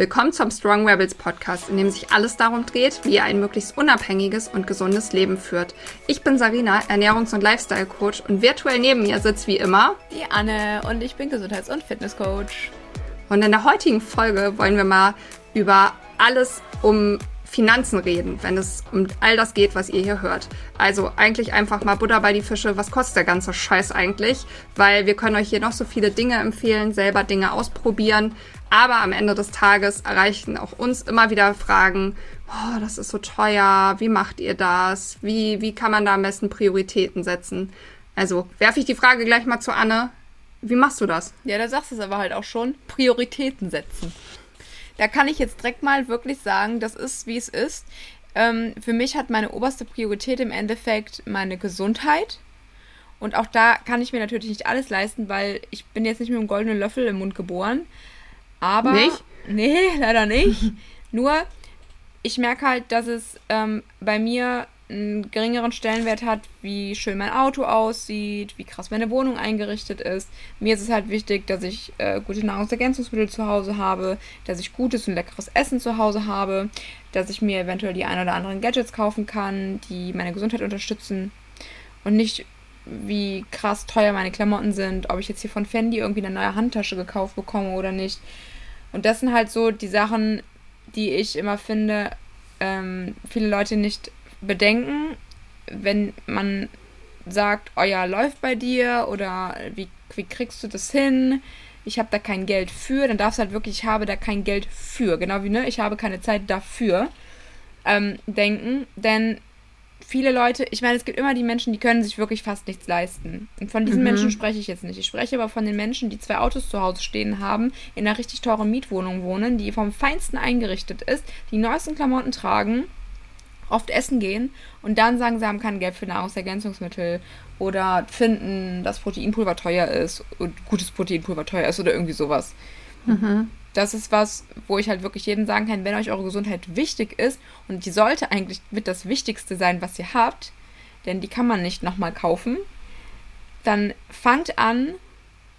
Willkommen zum Strong Rebels Podcast, in dem sich alles darum dreht, wie ihr ein möglichst unabhängiges und gesundes Leben führt. Ich bin Sarina, Ernährungs- und Lifestyle-Coach und virtuell neben mir sitzt wie immer die Anne und ich bin Gesundheits- und Fitness-Coach. Und in der heutigen Folge wollen wir mal über alles um Finanzen reden, wenn es um all das geht, was ihr hier hört. Also eigentlich einfach mal Butter bei die Fische. Was kostet der ganze Scheiß eigentlich? Weil wir können euch hier noch so viele Dinge empfehlen, selber Dinge ausprobieren. Aber am Ende des Tages erreichen auch uns immer wieder Fragen, oh, das ist so teuer, wie macht ihr das? Wie, wie kann man da am besten Prioritäten setzen? Also werfe ich die Frage gleich mal zu Anne. Wie machst du das? Ja, da sagst du es aber halt auch schon. Prioritäten setzen. Da kann ich jetzt direkt mal wirklich sagen, das ist, wie es ist. Ähm, für mich hat meine oberste Priorität im Endeffekt meine Gesundheit. Und auch da kann ich mir natürlich nicht alles leisten, weil ich bin jetzt nicht mit einem goldenen Löffel im Mund geboren. Aber. Nicht? Nee, leider nicht. Nur, ich merke halt, dass es ähm, bei mir einen geringeren Stellenwert hat, wie schön mein Auto aussieht, wie krass meine Wohnung eingerichtet ist. Mir ist es halt wichtig, dass ich äh, gute Nahrungsergänzungsmittel zu Hause habe, dass ich gutes und leckeres Essen zu Hause habe, dass ich mir eventuell die ein oder anderen Gadgets kaufen kann, die meine Gesundheit unterstützen und nicht wie krass teuer meine Klamotten sind, ob ich jetzt hier von Fendi irgendwie eine neue Handtasche gekauft bekomme oder nicht. Und das sind halt so die Sachen, die ich immer finde, ähm, viele Leute nicht bedenken, wenn man sagt, oh ja, läuft bei dir oder wie, wie kriegst du das hin? Ich habe da kein Geld für, dann darfst du halt wirklich, ich habe da kein Geld für, genau wie ne, ich habe keine Zeit dafür ähm, denken, denn viele Leute, ich meine, es gibt immer die Menschen, die können sich wirklich fast nichts leisten. Und von diesen mhm. Menschen spreche ich jetzt nicht. Ich spreche aber von den Menschen, die zwei Autos zu Hause stehen haben, in einer richtig teuren Mietwohnung wohnen, die vom Feinsten eingerichtet ist, die neuesten Klamotten tragen, oft essen gehen und dann sagen, sie haben kein Geld für Nahrungsergänzungsmittel oder finden, dass Proteinpulver teuer ist und gutes Proteinpulver teuer ist oder irgendwie sowas. Mhm das ist was, wo ich halt wirklich jedem sagen kann, wenn euch eure Gesundheit wichtig ist und die sollte eigentlich mit das Wichtigste sein, was ihr habt, denn die kann man nicht nochmal kaufen, dann fangt an,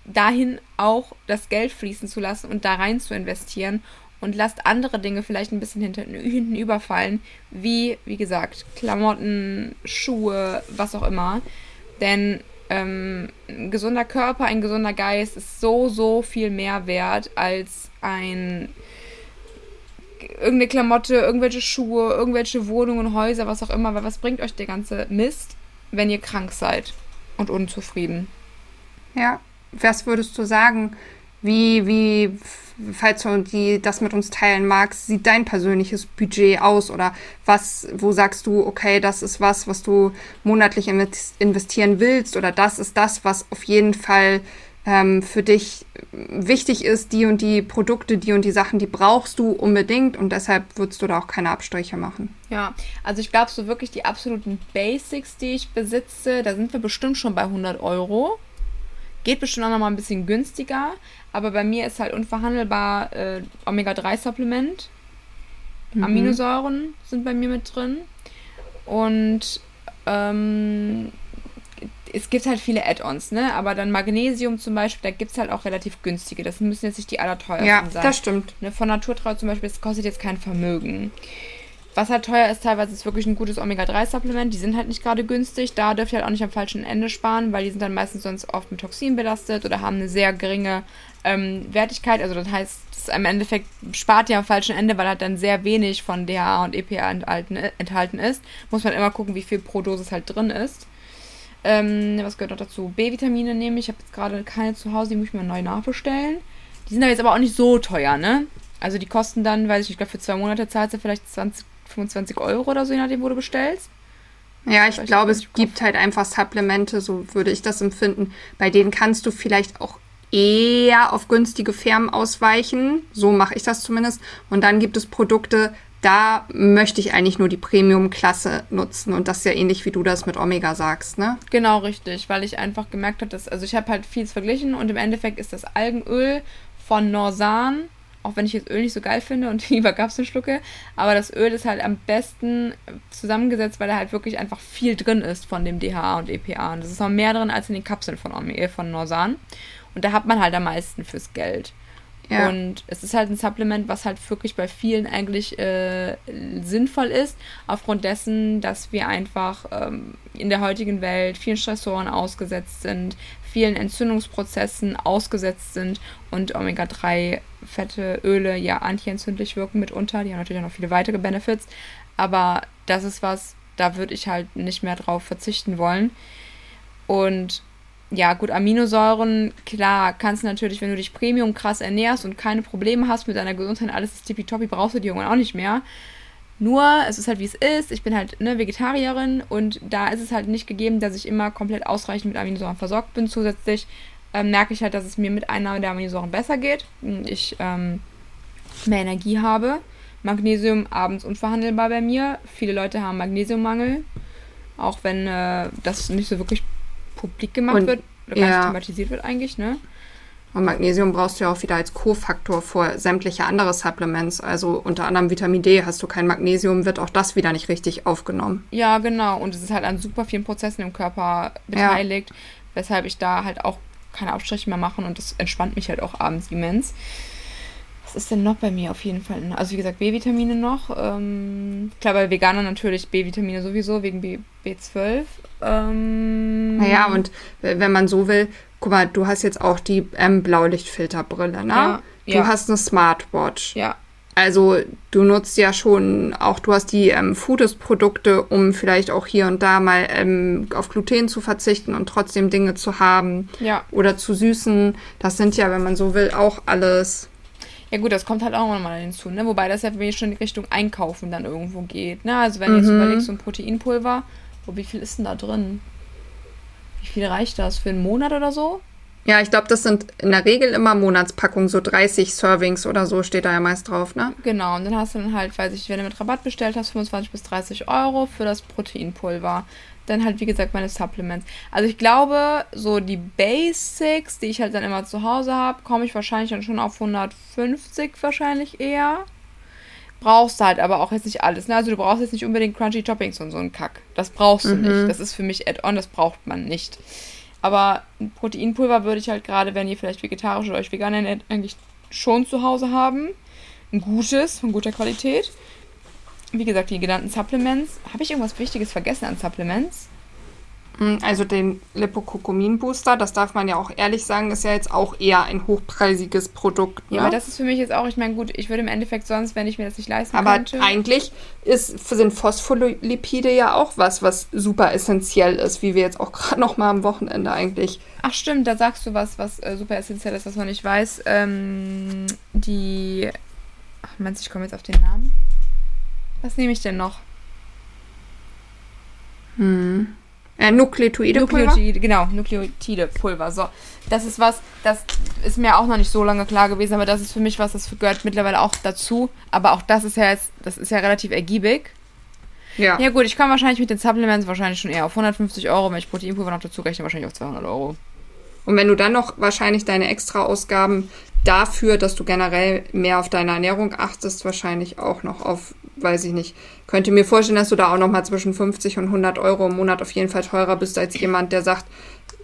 dahin auch das Geld fließen zu lassen und da rein zu investieren und lasst andere Dinge vielleicht ein bisschen hinten, hinten überfallen, wie, wie gesagt, Klamotten, Schuhe, was auch immer. Denn ähm, ein gesunder Körper, ein gesunder Geist ist so, so viel mehr wert als ein irgendeine Klamotte, irgendwelche Schuhe, irgendwelche Wohnungen, Häuser, was auch immer. Weil was bringt euch der ganze Mist, wenn ihr krank seid und unzufrieden? Ja, was würdest du sagen? Wie, wie falls du die, das mit uns teilen magst, sieht dein persönliches Budget aus oder was, wo sagst du, okay, das ist was, was du monatlich investieren willst oder das ist das, was auf jeden Fall ähm, für dich wichtig ist, die und die Produkte, die und die Sachen, die brauchst du unbedingt und deshalb würdest du da auch keine Abstriche machen. Ja, also ich glaube, so wirklich die absoluten Basics, die ich besitze, da sind wir bestimmt schon bei 100 Euro. Geht bestimmt auch noch mal ein bisschen günstiger, aber bei mir ist halt unverhandelbar äh, Omega-3-Supplement. Mhm. Aminosäuren sind bei mir mit drin. Und ähm, es gibt halt viele Add-ons, ne? Aber dann Magnesium zum Beispiel, da gibt es halt auch relativ günstige. Das müssen jetzt nicht die allerteuersten ja, sein. Ja, das stimmt. Ne? Von Naturtreu zum Beispiel, das kostet jetzt kein Vermögen. Was halt teuer ist, teilweise ist wirklich ein gutes Omega-3-Supplement. Die sind halt nicht gerade günstig. Da dürft ihr halt auch nicht am falschen Ende sparen, weil die sind dann meistens sonst oft mit Toxin belastet oder haben eine sehr geringe ähm, Wertigkeit. Also das heißt, das im Endeffekt spart ihr am falschen Ende, weil halt dann sehr wenig von DHA und EPA enthalten, enthalten ist. Muss man immer gucken, wie viel pro Dosis halt drin ist. Ähm, was gehört noch dazu? B-Vitamine nehme ich. Ich habe jetzt gerade keine zu Hause, die muss ich mir neu nachbestellen. Die sind aber jetzt aber auch nicht so teuer, ne? Also die kosten dann, weiß ich nicht, ich glaube für zwei Monate zahlst du vielleicht 20, 25 Euro oder so, je nachdem, wo du bestellst. Ja, ich glaube, es gibt halt einfach Supplemente, so würde ich das empfinden. Bei denen kannst du vielleicht auch eher auf günstige Firmen ausweichen. So mache ich das zumindest. Und dann gibt es Produkte, da möchte ich eigentlich nur die Premium-Klasse nutzen. Und das ist ja ähnlich, wie du das mit Omega sagst, ne? Genau, richtig. Weil ich einfach gemerkt habe, dass, also ich habe halt vieles verglichen und im Endeffekt ist das Algenöl von Norsan auch wenn ich das Öl nicht so geil finde und lieber Kapseln schlucke, aber das Öl ist halt am besten zusammengesetzt, weil da halt wirklich einfach viel drin ist von dem DHA und EPA. Und das ist noch mehr drin als in den Kapseln von, von Norsan. Und da hat man halt am meisten fürs Geld. Ja. Und es ist halt ein Supplement, was halt wirklich bei vielen eigentlich äh, sinnvoll ist, aufgrund dessen, dass wir einfach ähm, in der heutigen Welt vielen Stressoren ausgesetzt sind, vielen Entzündungsprozessen ausgesetzt sind und Omega-3-Fette, Öle ja antientzündlich wirken mitunter. Die haben natürlich auch noch viele weitere Benefits. Aber das ist was, da würde ich halt nicht mehr drauf verzichten wollen. Und ja, gut, Aminosäuren, klar, kannst du natürlich, wenn du dich Premium krass ernährst und keine Probleme hast mit deiner Gesundheit, alles ist tippitoppi, brauchst du die irgendwann auch nicht mehr. Nur, es ist halt wie es ist. Ich bin halt eine Vegetarierin und da ist es halt nicht gegeben, dass ich immer komplett ausreichend mit Aminosäuren versorgt bin. Zusätzlich ähm, merke ich halt, dass es mir mit Einnahme der Aminosäuren besser geht. und Ich ähm, mehr Energie habe. Magnesium abends unverhandelbar bei mir. Viele Leute haben Magnesiummangel. Auch wenn äh, das nicht so wirklich publik gemacht und, wird oder gar ja. nicht thematisiert wird eigentlich, ne? Und Magnesium brauchst du ja auch wieder als Kofaktor vor sämtliche andere Supplements. Also unter anderem Vitamin D. Hast du kein Magnesium, wird auch das wieder nicht richtig aufgenommen. Ja, genau. Und es ist halt an super vielen Prozessen im Körper beteiligt, ja. weshalb ich da halt auch keine Abstriche mehr mache und das entspannt mich halt auch abends immens. Was ist denn noch bei mir auf jeden Fall? Also wie gesagt, B-Vitamine noch. Ähm, klar, bei Veganern natürlich B-Vitamine sowieso, wegen B B12. Ähm, naja, und wenn man so will, guck mal, du hast jetzt auch die ähm, Blaulichtfilterbrille, ne? Ja, du ja. hast eine Smartwatch. Ja. Also du nutzt ja schon auch, du hast die ähm, Foodist-Produkte, um vielleicht auch hier und da mal ähm, auf Gluten zu verzichten und trotzdem Dinge zu haben. Ja. Oder zu süßen. Das sind ja, wenn man so will, auch alles ja gut, das kommt halt auch nochmal hinzu, ne? Wobei das ja schon in Richtung Einkaufen dann irgendwo geht, ne? Also wenn du mhm. jetzt überlegst, so ein Proteinpulver, wo wie viel ist denn da drin? Wie viel reicht das? Für einen Monat oder so? Ja, ich glaube, das sind in der Regel immer Monatspackungen, so 30 Servings oder so steht da ja meist drauf, ne? Genau, und dann hast du dann halt, weiß ich, wenn du mit Rabatt bestellt hast, 25 bis 30 Euro für das Proteinpulver dann halt, wie gesagt, meine Supplements. Also ich glaube, so die Basics, die ich halt dann immer zu Hause habe, komme ich wahrscheinlich dann schon auf 150 wahrscheinlich eher. Brauchst du halt aber auch jetzt nicht alles. Ne? Also du brauchst jetzt nicht unbedingt Crunchy Toppings und so einen Kack. Das brauchst du mhm. nicht. Das ist für mich Add-on, das braucht man nicht. Aber ein Proteinpulver würde ich halt gerade, wenn ihr vielleicht vegetarisch oder euch vegan ernährt, eigentlich schon zu Hause haben. Ein gutes, von guter Qualität wie gesagt, die genannten Supplements. Habe ich irgendwas Wichtiges vergessen an Supplements? Hm, also den Lipokokumin Booster, das darf man ja auch ehrlich sagen, ist ja jetzt auch eher ein hochpreisiges Produkt. Ne? Ja, aber das ist für mich jetzt auch, ich meine, gut, ich würde im Endeffekt sonst, wenn ich mir das nicht leisten aber könnte. Aber eigentlich ist, sind Phospholipide ja auch was, was super essentiell ist, wie wir jetzt auch gerade noch mal am Wochenende eigentlich. Ach stimmt, da sagst du was, was äh, super essentiell ist, was man nicht weiß. Ähm, die, ach, meinst du, ich komme jetzt auf den Namen? Was nehme ich denn noch? Hm. Äh, Nukleotide Nukleotide, genau, Nukleotide Pulver. So, das ist was, das ist mir auch noch nicht so lange klar gewesen, aber das ist für mich was, das gehört mittlerweile auch dazu. Aber auch das ist ja jetzt, das ist ja relativ ergiebig. Ja. Ja gut, ich komme wahrscheinlich mit den Supplements wahrscheinlich schon eher auf 150 Euro, wenn ich Proteinpulver noch dazu rechne, wahrscheinlich auf 200 Euro. Und wenn du dann noch wahrscheinlich deine Extra-Ausgaben dafür, dass du generell mehr auf deine Ernährung achtest, wahrscheinlich auch noch auf, weiß ich nicht, könnte mir vorstellen, dass du da auch noch mal zwischen 50 und 100 Euro im Monat auf jeden Fall teurer bist als jemand, der sagt,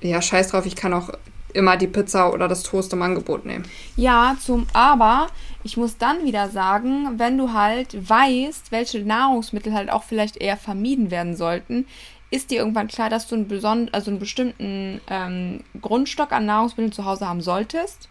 ja, scheiß drauf, ich kann auch immer die Pizza oder das Toast im Angebot nehmen. Ja, zum aber ich muss dann wieder sagen, wenn du halt weißt, welche Nahrungsmittel halt auch vielleicht eher vermieden werden sollten, ist dir irgendwann klar, dass du einen, besonderen, also einen bestimmten ähm, Grundstock an Nahrungsmitteln zu Hause haben solltest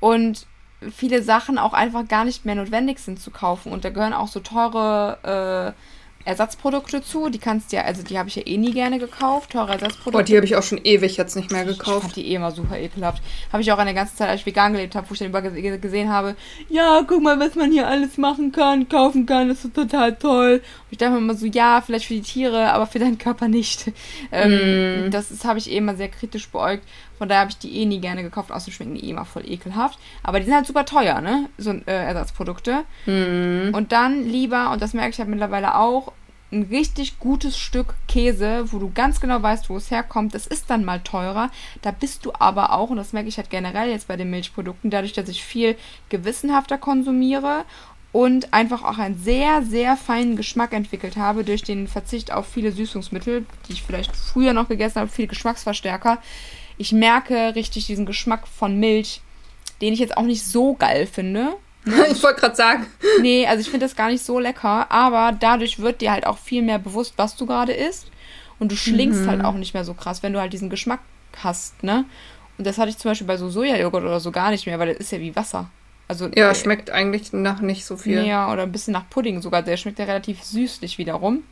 und viele Sachen auch einfach gar nicht mehr notwendig sind zu kaufen. Und da gehören auch so teure äh, Ersatzprodukte zu. Die kannst du ja, also die habe ich ja eh nie gerne gekauft, teure Ersatzprodukte. Oh, die habe ich auch schon ewig jetzt nicht mehr gekauft. Ich fand die eh immer super ekelhaft. Habe ich auch eine ganze Zeit, als ich vegan gelebt habe, wo ich dann über gesehen habe, ja, guck mal, was man hier alles machen kann, kaufen kann, das ist total toll. Und ich dachte mir immer so, ja, vielleicht für die Tiere, aber für deinen Körper nicht. Ähm, mm. Das habe ich eh immer sehr kritisch beäugt. Von daher habe ich die eh nie gerne gekauft, außerdem schmecken die eh immer voll ekelhaft. Aber die sind halt super teuer, ne? So äh, Ersatzprodukte. Mm. Und dann lieber, und das merke ich halt mittlerweile auch, ein richtig gutes Stück Käse, wo du ganz genau weißt, wo es herkommt. Das ist dann mal teurer. Da bist du aber auch, und das merke ich halt generell jetzt bei den Milchprodukten, dadurch, dass ich viel gewissenhafter konsumiere und einfach auch einen sehr, sehr feinen Geschmack entwickelt habe durch den Verzicht auf viele Süßungsmittel, die ich vielleicht früher noch gegessen habe, viele Geschmacksverstärker. Ich merke richtig diesen Geschmack von Milch den ich jetzt auch nicht so geil finde. ich wollte gerade sagen. Nee, also ich finde das gar nicht so lecker, aber dadurch wird dir halt auch viel mehr bewusst, was du gerade isst. Und du schlingst Mhm. halt auch nicht mehr so krass, wenn du halt diesen Geschmack hast, ne? Und das hatte ich zum Beispiel bei so Sojajoghurt oder so gar nicht mehr, weil das ist ja wie Wasser. Also Ja, äh, schmeckt eigentlich nach nicht so viel. Ja, oder ein bisschen nach Pudding sogar. Der schmeckt ja relativ süßlich wiederum.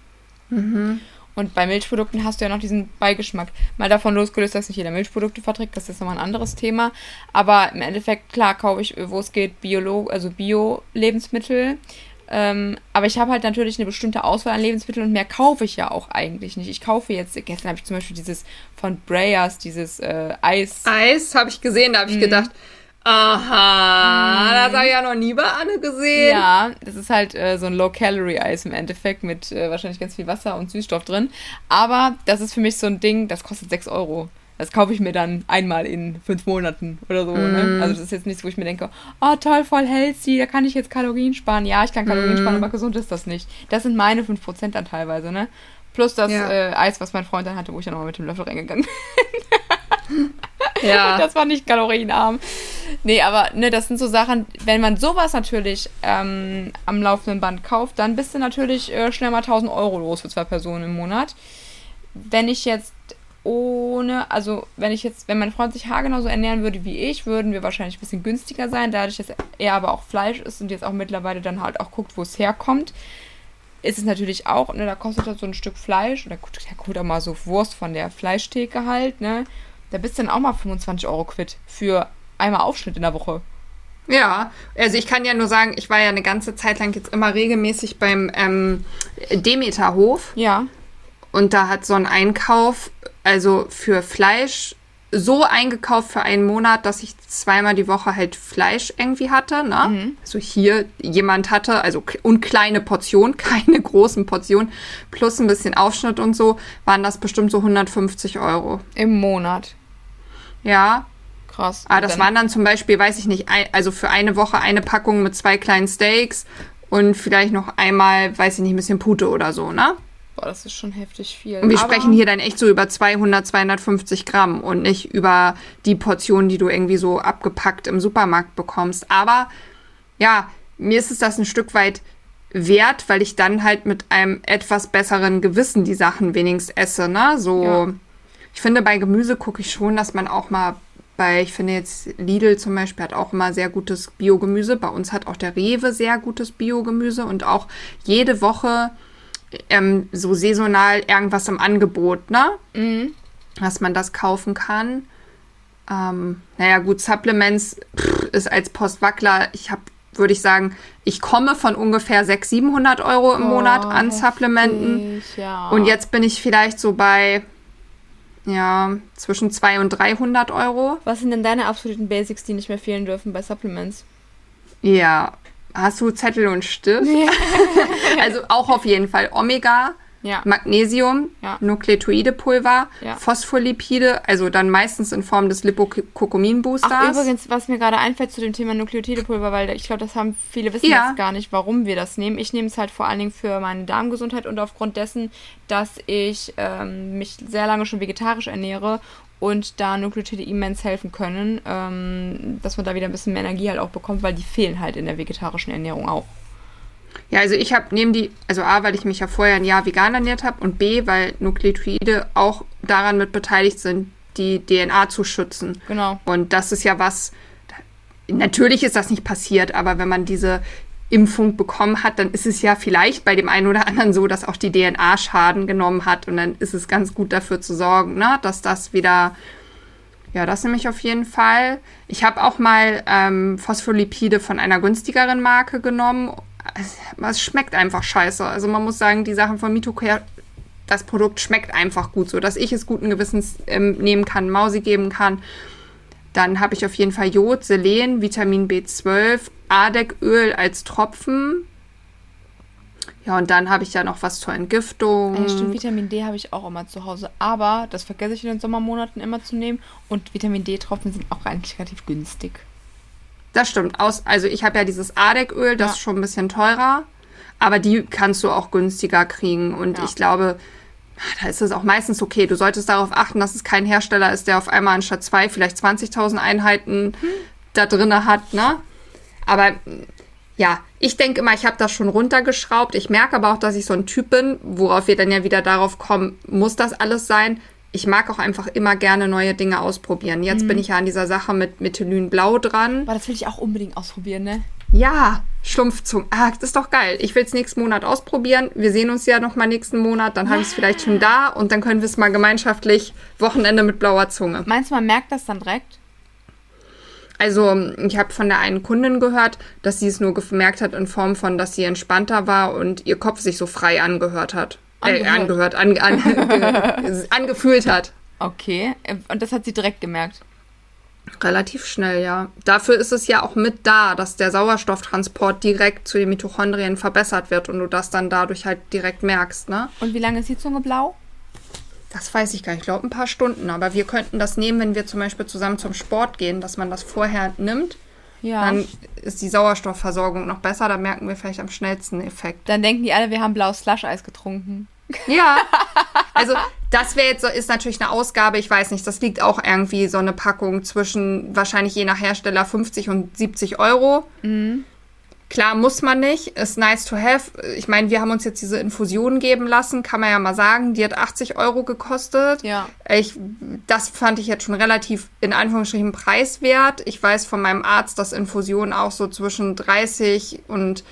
Mhm. Und bei Milchprodukten hast du ja noch diesen Beigeschmack. Mal davon losgelöst, dass nicht jeder Milchprodukte verträgt, das ist nochmal ein anderes Thema. Aber im Endeffekt, klar, kaufe ich, wo es geht, Biolo also Bio-Lebensmittel. Ähm, aber ich habe halt natürlich eine bestimmte Auswahl an Lebensmitteln und mehr kaufe ich ja auch eigentlich nicht. Ich kaufe jetzt, gestern habe ich zum Beispiel dieses von Breyers, dieses äh, Eis. Eis habe ich gesehen, da habe Mhm. ich gedacht, aha, das habe ich ja noch nie bei Anne gesehen. Ja, das ist halt äh, so ein Low-Calorie-Eis im Endeffekt mit äh, wahrscheinlich ganz viel Wasser und Süßstoff drin. Aber das ist für mich so ein Ding, das kostet 6 Euro. Das kaufe ich mir dann einmal in fünf Monaten oder so. Ne? Also das ist jetzt nichts, wo ich mir denke, oh toll, voll healthy, da kann ich jetzt Kalorien sparen. Ja, ich kann Kalorien sparen, aber gesund ist das nicht. Das sind meine 5% dann teilweise, ne? Plus das Ja. äh, Eis, was mein Freund dann hatte, wo ich dann nochmal mit dem Löffel reingegangen bin. Ja. Das war nicht kalorienarm. Nee, aber ne, das sind so Sachen, wenn man sowas natürlich ähm, am laufenden Band kauft, dann bist du natürlich äh, schnell mal 1000 Euro los für zwei Personen im Monat. Wenn ich jetzt ohne, also wenn ich jetzt, wenn mein Freund sich haargenau so ernähren würde wie ich, würden wir wahrscheinlich ein bisschen günstiger sein, dadurch, dass er aber auch Fleisch isst und jetzt auch mittlerweile dann halt auch guckt, wo es herkommt. Ist es natürlich auch, ne, da kostet halt so ein Stück Fleisch, oder gut, der holt auch mal so Wurst von der Fleischtheke halt, ne, da bist du dann auch mal 25 Euro quitt für einmal Aufschnitt in der Woche. Ja, also ich kann ja nur sagen, ich war ja eine ganze Zeit lang jetzt immer regelmäßig beim ähm, Demeterhof Ja. und da hat so ein Einkauf, also für Fleisch, so eingekauft für einen Monat, dass ich zweimal die Woche halt Fleisch irgendwie hatte, ne? Also hier jemand hatte, also und kleine Portionen, keine großen Portionen, plus ein bisschen Aufschnitt und so, waren das bestimmt so 150 Euro. Im Monat. Ja, Krass. Ah, Und das waren dann zum Beispiel, weiß ich nicht, ein, also für eine Woche eine Packung mit zwei kleinen Steaks und vielleicht noch einmal, weiß ich nicht, ein bisschen Pute oder so, ne? Boah, das ist schon heftig viel. Und wir Aber- sprechen hier dann echt so über 200, 250 Gramm und nicht über die Portionen, die du irgendwie so abgepackt im Supermarkt bekommst. Aber ja, mir ist es das ein Stück weit wert, weil ich dann halt mit einem etwas besseren Gewissen die Sachen wenigstens esse, ne? So, Ja. ich finde, bei Gemüse gucke ich schon, dass man auch mal bei, ich finde jetzt Lidl zum Beispiel hat auch immer sehr gutes Biogemüse. Bei uns hat auch der Rewe sehr gutes Biogemüse und auch jede Woche ähm, so saisonal irgendwas im Angebot, ne? Mhm. Dass man das kaufen kann. Ähm, naja, gut, Supplements pff, ist als Postwackler, ich habe, würde ich sagen, ich komme von ungefähr 600, 700 Euro im Monat Oh, an Supplementen. heftig, Ja. Und jetzt bin ich vielleicht so bei, ja, zwischen 200 und 300 Euro. Was sind denn deine absoluten Basics, die nicht mehr fehlen dürfen bei Supplements? Ja, hast du Zettel und Stift? also auch auf jeden Fall Omega, Ja. Magnesium, Ja. Nukleotidenpulver, Ja. Phospholipide, also dann meistens in Form des Lipokokumin-Boosters. Ach, übrigens, was mir gerade einfällt zu dem Thema Nukleotidepulver, weil ich glaube, das haben viele wissen Ja. jetzt gar nicht, warum wir das nehmen. Ich nehme es halt vor allen Dingen für meine Darmgesundheit und aufgrund dessen, dass ich ähm, mich sehr lange schon vegetarisch ernähre und da Nukleotide immens helfen können, ähm, dass man da wieder ein bisschen mehr Energie halt auch bekommt, weil die fehlen halt in der vegetarischen Ernährung auch. Ja, also ich habe neben die, also A, weil ich mich ja vorher ein Jahr vegan ernährt habe und B, weil Nukleotide auch daran mit beteiligt sind, die DNA zu schützen. Genau. Und das ist ja was, natürlich ist das nicht passiert, aber wenn man diese Impfung bekommen hat, dann ist es ja vielleicht bei dem einen oder anderen so, dass auch die DNA Schaden genommen hat und dann ist es ganz gut dafür zu sorgen, ne, dass das wieder, ja, das nehme ich auf jeden Fall. Ich habe auch mal ähm, Phospholipide von einer günstigeren Marke genommen. Es, schmeckt einfach scheiße. Also man muss sagen, die Sachen von Mitocare, das Produkt schmeckt einfach gut, so dass ich es guten Gewissens ähm, nehmen kann, Mausi geben kann. Dann habe ich auf jeden Fall Jod, Selen, Vitamin B12, Ardecköl als Tropfen. Ja, und dann habe ich ja noch was zur Entgiftung. Ja, stimmt, Vitamin D habe ich auch immer zu Hause. Aber das vergesse ich in den Sommermonaten immer zu nehmen. Und Vitamin D-Tropfen sind auch eigentlich relativ günstig. Das stimmt. Aus, also ich habe ja dieses Ardecköl, das Ja. ist schon ein bisschen teurer. Aber die kannst du auch günstiger kriegen. Und Ja. ich glaube, da ist es auch meistens okay. Du solltest darauf achten, dass es kein Hersteller ist, der auf einmal anstatt zwei vielleicht 20.000 Einheiten da drinne hat, ne? Aber ja, ich denke immer, ich habe das schon runtergeschraubt. Ich merke aber auch, dass ich so ein Typ bin, worauf wir dann ja wieder darauf kommen, muss das alles sein? Ich mag auch einfach immer gerne neue Dinge ausprobieren. Jetzt mhm. bin ich ja an dieser Sache mit Methylynblau dran. Aber das will ich auch unbedingt ausprobieren, ne? Ja, Schlumpfzungen. Ah, das ist doch geil. Ich will es nächsten Monat ausprobieren. Wir sehen uns ja noch mal nächsten Monat. Dann habe ich es vielleicht schon da und dann können wir es mal gemeinschaftlich Wochenende mit blauer Zunge. Meinst du, man merkt das dann direkt? Also, ich habe von der einen Kundin gehört, dass sie es nur gemerkt hat in Form von, dass sie entspannter war und ihr Kopf sich so frei angehört hat. Angehört, äh, angehört an, an, angefühlt hat. Okay, und das hat sie direkt gemerkt. Relativ schnell, ja. Dafür ist es ja auch mit da, dass der Sauerstofftransport direkt zu den Mitochondrien verbessert wird und du das dann dadurch halt direkt merkst, ne? Und wie lange ist die Zunge blau? Das weiß ich gar nicht. Ich glaube, ein paar Stunden. Aber wir könnten das nehmen, wenn wir zum Beispiel zusammen zum Sport gehen, dass man das vorher nimmt. Ja. Dann ist die Sauerstoffversorgung noch besser. Da merken wir vielleicht am schnellsten Effekt. Dann denken die alle, wir haben blaues Slush-Eis getrunken. Ja. Also, das wäre jetzt so, ist natürlich eine Ausgabe, ich weiß nicht, das liegt auch irgendwie so eine Packung zwischen wahrscheinlich je nach Hersteller 50 und 70 Euro. Mhm. Klar, muss man nicht. Ist nice to have. Ich meine, wir haben uns jetzt diese Infusion geben lassen, kann man ja mal sagen. Die hat 80 Euro gekostet. Ja. Ich, das fand ich jetzt schon relativ in Anführungsstrichen preiswert. Ich weiß von meinem Arzt, dass Infusionen auch so zwischen 30 und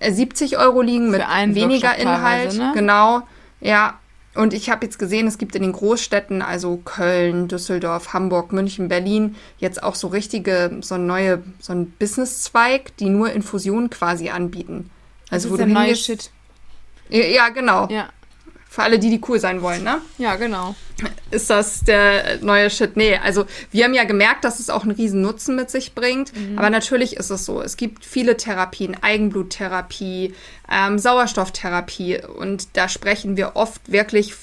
70 äh, Euro liegen mit weniger Inhalt. Ne? Genau. Ja, und ich habe jetzt gesehen, es gibt in den Großstädten, also Köln, Düsseldorf, Hamburg, München, Berlin, jetzt auch so richtige, so neue, so ein Businesszweig, die nur Infusionen quasi anbieten. Also das wo ist du der neue Shit. Ja, genau. Ja. Für alle, die, die cool sein wollen, ne? Ja, genau. Ist das der neue Shit? Nee, also wir haben ja gemerkt, dass es auch einen riesen Nutzen mit sich bringt. Mhm. Aber natürlich ist es so. Es gibt viele Therapien, Eigenbluttherapie, ähm, Sauerstofftherapie. Und da sprechen wir oft wirklich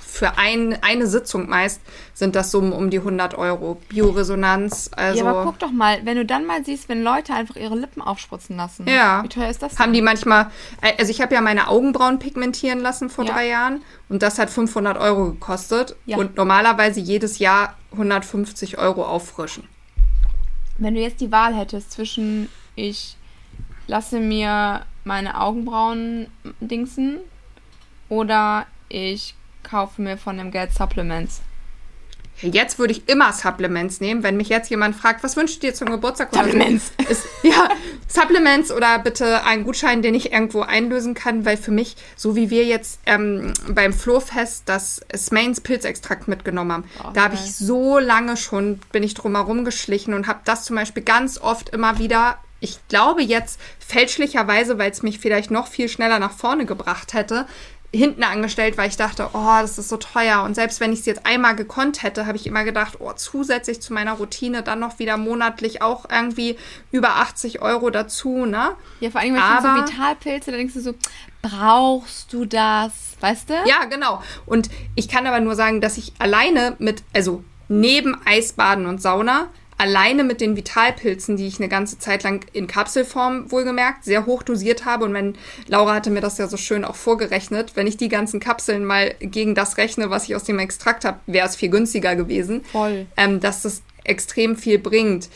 für ein, eine Sitzung meist sind das Summen um die 100 Euro. Bioresonanz, also. Ja, aber guck doch mal, wenn du dann mal siehst, wenn Leute einfach ihre Lippen aufspritzen lassen. Ja. Wie teuer ist das? Denn? Haben die manchmal, äh, also ich habe ja meine Augenbrauen pigmentieren lassen vor ja. drei Jahren und das hat 500 Euro gekostet ja. und normalerweise jedes Jahr 150 Euro auffrischen. Wenn du jetzt die Wahl hättest zwischen ich lasse mir meine Augenbrauen dingsen oder ich kaufe mir von dem Geld Supplements. Jetzt würde ich immer Supplements nehmen, wenn mich jetzt jemand fragt, was wünschst du dir zum Geburtstag? Supplements. Ist, ja, Supplements oder bitte einen Gutschein, den ich irgendwo einlösen kann, weil für mich, so wie wir jetzt ähm, beim Flohfest das Smains Pilzextrakt mitgenommen haben, oh, da habe ich so lange schon, bin ich drum herum geschlichen und habe das zum Beispiel ganz oft immer wieder ich glaube jetzt fälschlicherweise, weil es mich vielleicht noch viel schneller nach vorne gebracht hätte, hinten angestellt, weil ich dachte, oh, das ist so teuer. Und selbst wenn ich es jetzt einmal gekonnt hätte, habe ich immer gedacht, oh, zusätzlich zu meiner Routine dann noch wieder monatlich auch irgendwie über 80 Euro dazu, ne? Ja, vor allem, wenn Aber, so Vitalpilze, da denkst du so, brauchst du das? Weißt du? Ja, genau. Und ich kann aber nur sagen, dass ich alleine mit, also neben Eisbaden und Sauna, alleine mit den Vitalpilzen, die ich eine ganze Zeit lang in Kapselform wohlgemerkt sehr hoch dosiert habe. Und wenn Laura hatte mir das ja so schön auch vorgerechnet, wenn ich die ganzen Kapseln mal gegen das rechne, was ich aus dem Extrakt habe, wäre es viel günstiger gewesen. Voll. Ähm, dass das extrem viel bringt.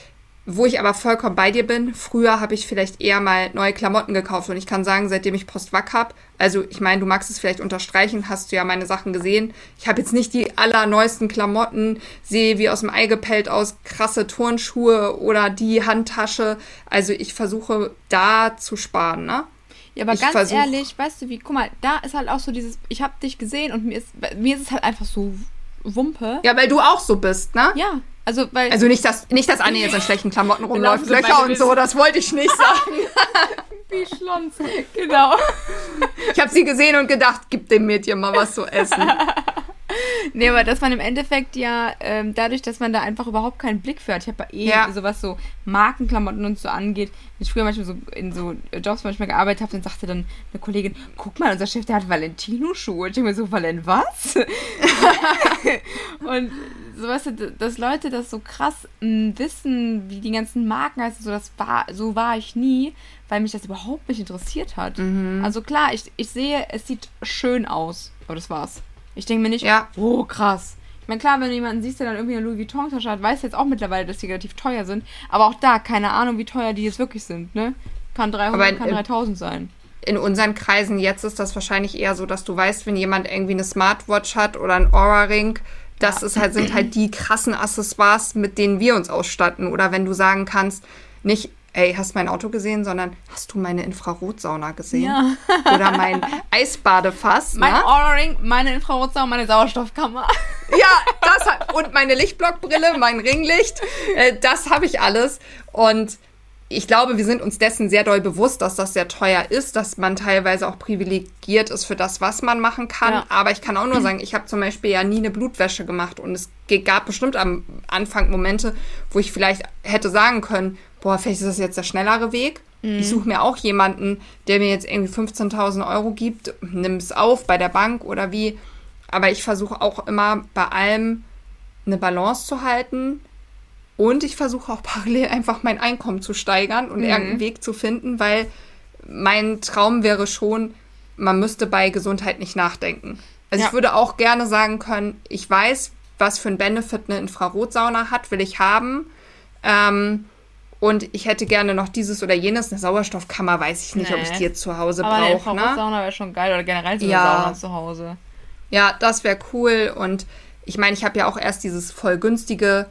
Wo ich aber vollkommen bei dir bin, früher habe ich vielleicht eher mal neue Klamotten gekauft und ich kann sagen, seitdem ich Postwack habe, also ich meine, du magst es vielleicht unterstreichen, hast du ja meine Sachen gesehen. Ich habe jetzt nicht die allerneuesten Klamotten, sehe wie aus dem Ei gepellt aus, krasse Turnschuhe oder die Handtasche. Also ich versuche da zu sparen, ne? Ja, aber ich ganz versuch, ehrlich, weißt du wie, guck mal, da ist halt auch so dieses, ich habe dich gesehen und mir ist, mir ist es halt einfach so Wumpe. Ja, weil du auch so bist, ne? Ja, also, weil also nicht, dass, nicht, dass Anne jetzt in schlechten Klamotten rumläuft, Löcher und so, das wollte ich nicht sagen. Wie Schlons, genau. Ich habe sie gesehen und gedacht, gib dem Mädchen mal was zu essen. nee, aber dass man im Endeffekt ja, ähm, dadurch, dass man da einfach überhaupt keinen Blick für hat, ich habe eh ja. sowas so Markenklamotten und so angeht, wenn ich früher manchmal so in so Jobs manchmal gearbeitet habe, dann sagte dann eine Kollegin, guck mal, unser Chef, der hat Valentino-Schuhe. Ich denke mir so, Valent was? und so du, dass Leute das so krass mh, wissen, wie die ganzen Marken heißen, so, das war, so war ich nie, weil mich das überhaupt nicht interessiert hat. Mhm. Also klar, ich, ich sehe, es sieht schön aus, aber das war's. Ich denke mir nicht, ja. oh krass. Ich meine, klar, wenn du jemanden siehst, der dann irgendwie eine Louis Vuitton-Tasche hat, weißt du jetzt auch mittlerweile, dass die relativ teuer sind. Aber auch da, keine Ahnung, wie teuer die jetzt wirklich sind, ne? Kann 300, Aber in- kann 3000 sein. In unseren Kreisen jetzt ist das wahrscheinlich eher so, dass du weißt, wenn jemand irgendwie eine Smartwatch hat oder ein Aura-Ring, das ist halt, sind halt die krassen Accessoires, mit denen wir uns ausstatten. Oder wenn du sagen kannst, nicht, ey, hast mein Auto gesehen, sondern hast du meine Infrarotsauna gesehen? Ja. Oder mein Eisbadefass. Mein ne? Aura-Ring, meine Infrarotsau, meine Sauerstoffkammer. Ja, das und meine Lichtblockbrille, mein Ringlicht, äh, das habe ich alles. Und ich glaube, wir sind uns dessen sehr doll bewusst, dass das sehr teuer ist, dass man teilweise auch privilegiert ist für das, was man machen kann. Ja. Aber ich kann auch nur sagen, ich habe zum Beispiel ja nie eine Blutwäsche gemacht und es gab bestimmt am Anfang Momente, wo ich vielleicht hätte sagen können, boah, vielleicht ist das jetzt der schnellere Weg. Ich suche mir auch jemanden, der mir jetzt irgendwie 15.000 Euro gibt, nimm es auf bei der Bank oder wie. Aber ich versuche auch immer bei allem eine Balance zu halten. Und ich versuche auch parallel einfach mein Einkommen zu steigern und irgendeinen Weg zu finden, weil mein Traum wäre schon, man müsste bei Gesundheit nicht nachdenken. Also Ja. ich würde auch gerne sagen können, ich weiß, was für ein Benefit eine Infrarotsauna hat, will ich haben. Ähm, und ich hätte gerne noch dieses oder jenes. Eine Sauerstoffkammer weiß ich nicht, ob ich Nee. die jetzt zu Hause Aber eine brauche. Ne? Infrarotsauna wäre schon geil. Oder generell so eine Ja. Sauna zu Hause. Ja, das wäre cool. Und ich meine, ich habe ja auch erst dieses voll günstige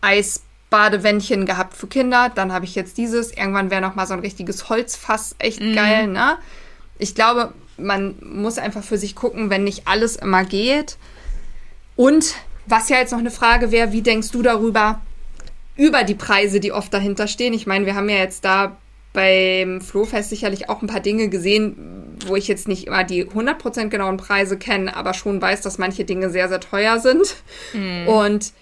Eisbadewändchen gehabt für Kinder. Dann habe ich jetzt dieses. Irgendwann wäre noch mal so ein richtiges Holzfass echt geil, ne? Ich glaube, man muss einfach für sich gucken, wenn nicht alles immer geht. Und was ja jetzt noch eine Frage wäre, wie denkst du darüber, über die Preise, die oft dahinter stehen? Ich meine, wir haben ja jetzt da beim Flohfest sicherlich auch ein paar Dinge gesehen, wo ich jetzt nicht immer die 100% genauen Preise kenne, aber schon weiß, dass manche Dinge sehr, sehr teuer sind. Und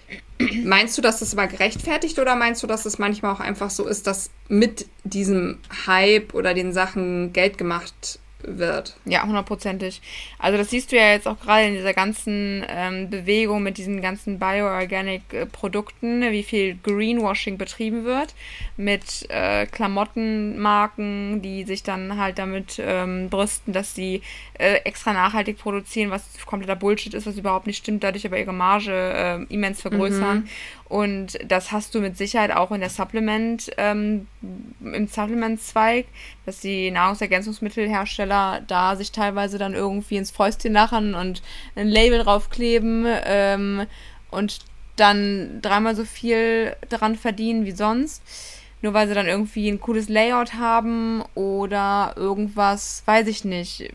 meinst du, dass das immer gerechtfertigt oder meinst du, dass es manchmal auch einfach so ist, dass mit diesem Hype oder den Sachen Geld gemacht wird? Ja, hundertprozentig. Also das siehst du ja jetzt auch gerade in dieser ganzen ähm, Bewegung mit diesen ganzen Bioorganic-Produkten, ne, wie viel Greenwashing betrieben wird mit äh, Klamottenmarken, die sich dann halt damit ähm, brüsten, dass sie äh, extra nachhaltig produzieren, was kompletter Bullshit ist, was überhaupt nicht stimmt, dadurch aber ihre Marge äh, immens vergrößern. Und das hast du mit Sicherheit auch in der Supplement, ähm, im Supplement-Zweig, dass die Nahrungsergänzungsmittelhersteller da sich teilweise dann irgendwie ins Fäustchen lachen und ein Label draufkleben ähm, und dann dreimal so viel daran verdienen wie sonst. Nur weil sie dann irgendwie ein cooles Layout haben oder irgendwas, weiß ich nicht,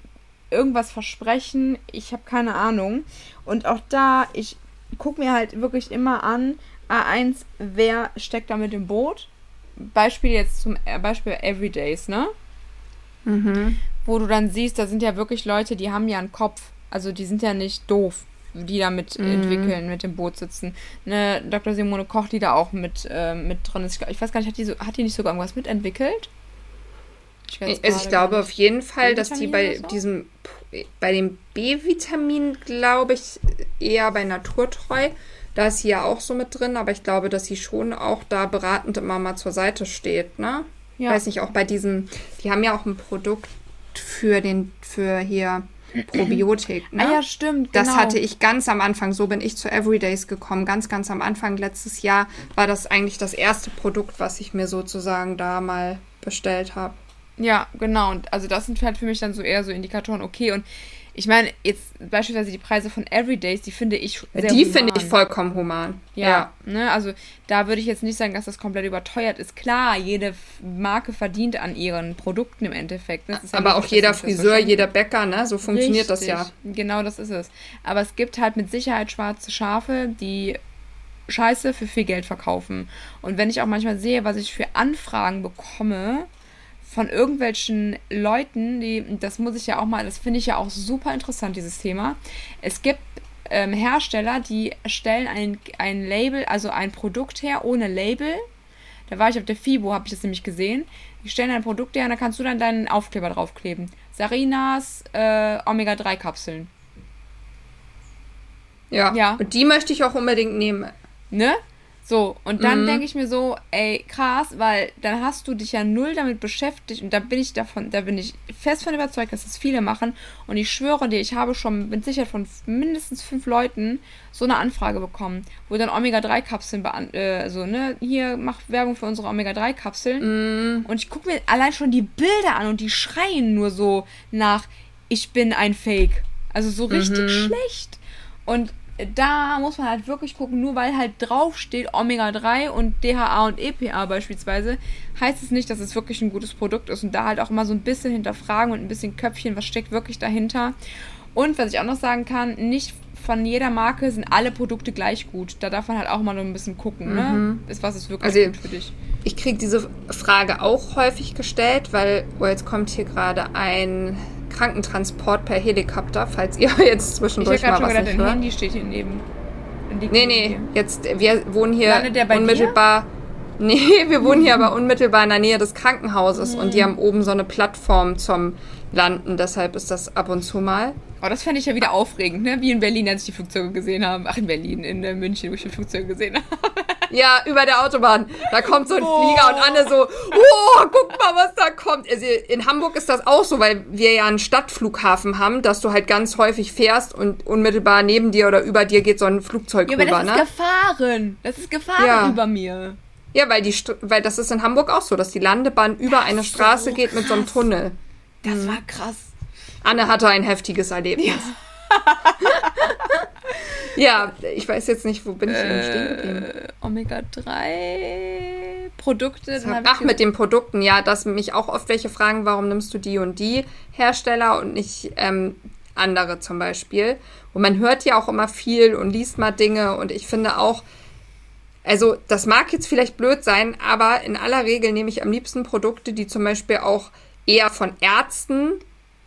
irgendwas versprechen. Ich habe keine Ahnung. Und auch da, ich gucke mir halt wirklich immer an, A1, wer steckt da mit im Boot? Beispiel jetzt zum äh, Beispiel Everydays, ne? Wo du dann siehst, da sind ja wirklich Leute, die haben ja einen Kopf. Also die sind ja nicht doof, die da mit entwickeln, mit im Boot sitzen. Ne, Dr. Simone Koch, die da auch mit, ähm, mit drin ist. Ich, weiß gar nicht, hat die, so, hat die nicht sogar irgendwas mitentwickelt? Ich Also ich glaube auf jeden Fall, dass die bei so? diesem, bei dem B-Vitamin, glaube ich, eher bei Naturtreu, da ist sie ja auch so mit drin, aber ich glaube, dass sie schon auch da beratend immer mal zur Seite steht, ne? Ja. Weiß nicht, auch bei diesem, die haben ja auch ein Produkt für den, für hier Probiotik, ne? Ah ja, stimmt. Das genau. hatte ich ganz am Anfang, so bin ich zu Everydays gekommen. Ganz, ganz am Anfang letztes Jahr war das eigentlich das erste Produkt, was ich mir sozusagen da mal bestellt habe. Ja, genau. Und also das sind halt für mich dann so eher so Indikatoren, okay. Und ich meine, jetzt beispielsweise die Preise von Everydays, die finde ich sehr die finde ich vollkommen human. Ja, ne, also da würde ich jetzt nicht sagen, dass das komplett überteuert ist. Klar, jede Marke verdient an ihren Produkten im Endeffekt. ne? Ja Aber auch jeder Friseur, jeder Bäcker, ne? So funktioniert das ja. Richtig, Genau, das ist es. Aber es gibt halt mit Sicherheit schwarze Schafe, die Scheiße für viel Geld verkaufen. Und wenn ich auch manchmal sehe, was ich für Anfragen bekomme von irgendwelchen Leuten, die, das muss ich ja auch mal, das finde ich ja auch super interessant, dieses Thema. Es gibt ähm, Hersteller, die stellen ein, ein Label, also ein Produkt her ohne Label. Da war ich auf der FIBO, habe ich das nämlich gesehen. Die stellen ein Produkt her und da kannst du dann deinen Aufkleber draufkleben. Sarinas äh, Omega-3-Kapseln. ja. Ja. Und die möchte ich auch unbedingt nehmen. Ne? So, und dann mhm. denke ich mir so, ey, krass, weil dann hast du dich ja null damit beschäftigt und da bin ich davon, da bin ich fest von überzeugt, dass das viele machen und ich schwöre dir, ich habe schon mit Sicherheit von mindestens fünf Leuten so eine Anfrage bekommen, wo dann Omega-3-Kapseln, äh, so, ne, hier mach Werbung für unsere Omega-3-Kapseln mm. und ich gucke mir allein schon die Bilder an und die schreien nur so nach, ich bin ein Fake. Also so richtig mhm. schlecht. Und da muss man halt wirklich gucken, nur weil halt draufsteht Omega-3 und DHA und EPA beispielsweise, heißt es nicht, dass es wirklich ein gutes Produkt ist und da halt auch immer so ein bisschen hinterfragen und ein bisschen Köpfchen, was steckt wirklich dahinter. Und was ich auch noch sagen kann, nicht von jeder Marke sind alle Produkte gleich gut. Da darf man halt auch mal nur ein bisschen gucken, ne? mhm. Ist was ist wirklich also, gut für dich? Ich kriege diese Frage auch häufig gestellt, weil, oh, jetzt kommt hier gerade ein Krankentransport per Helikopter, falls ihr jetzt zwischendurch ich mal was gedacht, nicht hört. Handy steht hier neben. Nee, nee, jetzt, wir wohnen hier unmittelbar... Dir? Nee, wir wohnen hier aber unmittelbar in der Nähe des Krankenhauses mhm. und die mhm. haben oben so eine Plattform zum Landen, deshalb ist das ab und zu mal. Oh, das fände ich ja wieder aufregend, ne? Wie in Berlin, als ich die Flugzeuge gesehen habe. Ach, in Berlin, in äh, München, wo ich die Flugzeuge gesehen habe. Ja, über der Autobahn. Da kommt so ein oh. Flieger und Anne so, oh, guck mal, was da kommt. Also in Hamburg ist das auch so, weil wir ja einen Stadtflughafen haben, dass du halt ganz häufig fährst und unmittelbar neben dir oder über dir geht so ein Flugzeug ja, rüber, aber das ne? ist gefahren. Das ist gefahren ja. über mir. Ja, weil die, weil das ist in Hamburg auch so, dass die Landebahn über eine Straße so geht mit so einem Tunnel. Das mhm. war krass. Anne hatte ein heftiges Erlebnis. Ja. ja, ich weiß jetzt nicht, wo bin ich denn stehen geblieben? Äh, Omega-3 Produkte. Ach, mit den Produkten, ja, dass mich auch oft welche fragen, warum nimmst du die und die Hersteller und nicht ähm, andere zum Beispiel. Und man hört ja auch immer viel und liest mal Dinge und ich finde auch, also das mag jetzt vielleicht blöd sein, aber in aller Regel nehme ich am liebsten Produkte, die zum Beispiel auch eher von Ärzten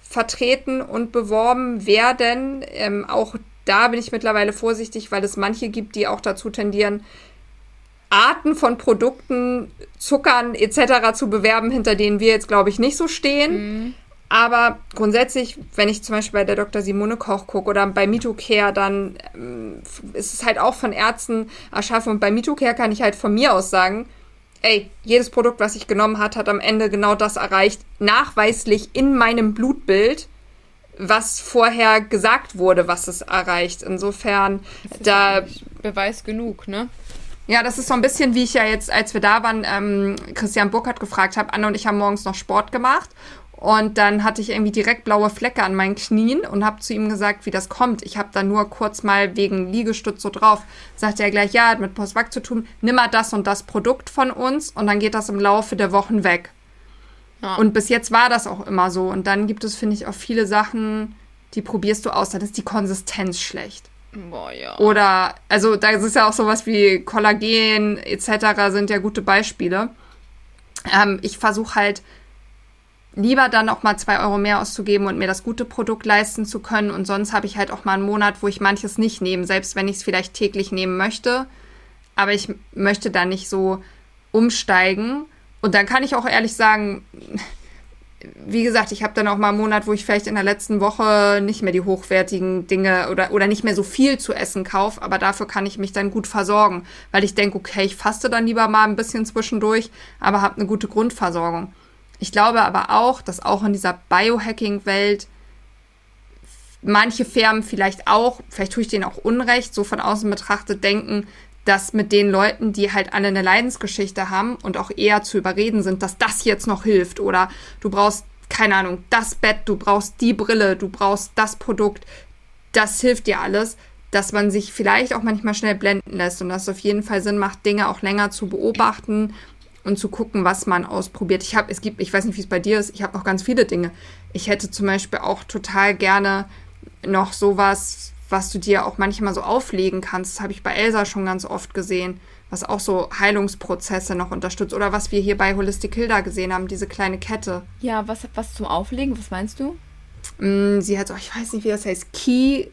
vertreten und beworben werden. Ähm, auch da bin ich mittlerweile vorsichtig, weil es manche gibt, die auch dazu tendieren, Arten von Produkten, Zuckern etc. zu bewerben, hinter denen wir jetzt, glaube ich, nicht so stehen. Mhm. Aber grundsätzlich, wenn ich zum Beispiel bei der Dr. Simone Koch gucke oder bei MitoCare, dann ähm, ist es halt auch von Ärzten erschaffen. Und bei MitoCare kann ich halt von mir aus sagen, ey, jedes Produkt, was ich genommen hat, hat am Ende genau das erreicht, nachweislich in meinem Blutbild, was vorher gesagt wurde, was es erreicht. Insofern, da. Beweis genug, ne? Ja, das ist so ein bisschen, wie ich ja jetzt, als wir da waren, ähm, Christian Burkhardt gefragt habe. Anne und ich haben morgens noch Sport gemacht und dann hatte ich irgendwie direkt blaue Flecke an meinen Knien und habe zu ihm gesagt, wie das kommt. Ich habe da nur kurz mal wegen Liegestütz so drauf. Sagte er gleich, ja, hat mit Postwag zu tun. Nimm mal das und das Produkt von uns und dann geht das im Laufe der Wochen weg. Ja. Und bis jetzt war das auch immer so. Und dann gibt es, finde ich, auch viele Sachen, die probierst du aus. Dann ist die Konsistenz schlecht. Boah, ja. Oder, also da ist ja auch sowas wie Kollagen etc. sind ja gute Beispiele. Ähm, ich versuche halt lieber dann auch mal zwei Euro mehr auszugeben und mir das gute Produkt leisten zu können. Und sonst habe ich halt auch mal einen Monat, wo ich manches nicht nehme, selbst wenn ich es vielleicht täglich nehmen möchte. Aber ich möchte da nicht so umsteigen. Und dann kann ich auch ehrlich sagen, wie gesagt, ich habe dann auch mal einen Monat, wo ich vielleicht in der letzten Woche nicht mehr die hochwertigen Dinge oder, oder nicht mehr so viel zu essen kaufe, aber dafür kann ich mich dann gut versorgen, weil ich denke, okay, ich faste dann lieber mal ein bisschen zwischendurch, aber habe eine gute Grundversorgung. Ich glaube aber auch, dass auch in dieser Biohacking-Welt manche Firmen vielleicht auch, vielleicht tue ich denen auch Unrecht, so von außen betrachtet denken, dass mit den Leuten, die halt alle eine Leidensgeschichte haben und auch eher zu überreden sind, dass das jetzt noch hilft oder du brauchst, keine Ahnung, das Bett, du brauchst die Brille, du brauchst das Produkt, das hilft dir alles, dass man sich vielleicht auch manchmal schnell blenden lässt und dass es auf jeden Fall Sinn macht, Dinge auch länger zu beobachten und zu gucken, was man ausprobiert. Ich habe, es gibt, ich weiß nicht, wie es bei dir ist, ich habe noch ganz viele Dinge. Ich hätte zum Beispiel auch total gerne noch sowas, was du dir auch manchmal so auflegen kannst. Das habe ich bei Elsa schon ganz oft gesehen, was auch so Heilungsprozesse noch unterstützt. Oder was wir hier bei Holistic Hilda gesehen haben, diese kleine Kette. Ja, was, was zum Auflegen, was meinst du? Mm, sie hat so, ich weiß nicht, wie das heißt, Key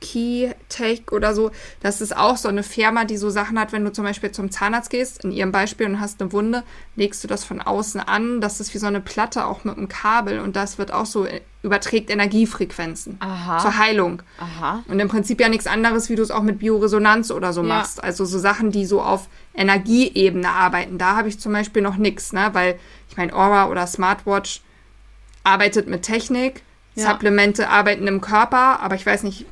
Key Take oder so. Das ist auch so eine Firma, die so Sachen hat, wenn du zum Beispiel zum Zahnarzt gehst, in ihrem Beispiel, und hast eine Wunde, legst du das von außen an. Das ist wie so eine Platte, auch mit einem Kabel. Und das wird auch so, äh, überträgt Energiefrequenzen Aha. zur Heilung. Aha. Und im Prinzip ja nichts anderes, wie du es auch mit Bioresonanz oder so Ja. machst. Also so Sachen, die so auf Energieebene arbeiten. Da habe ich zum Beispiel noch nichts, ne? Weil ich meine, Aura oder Smartwatch arbeitet mit Technik. Ja. Supplemente arbeiten im Körper, aber ich weiß nicht,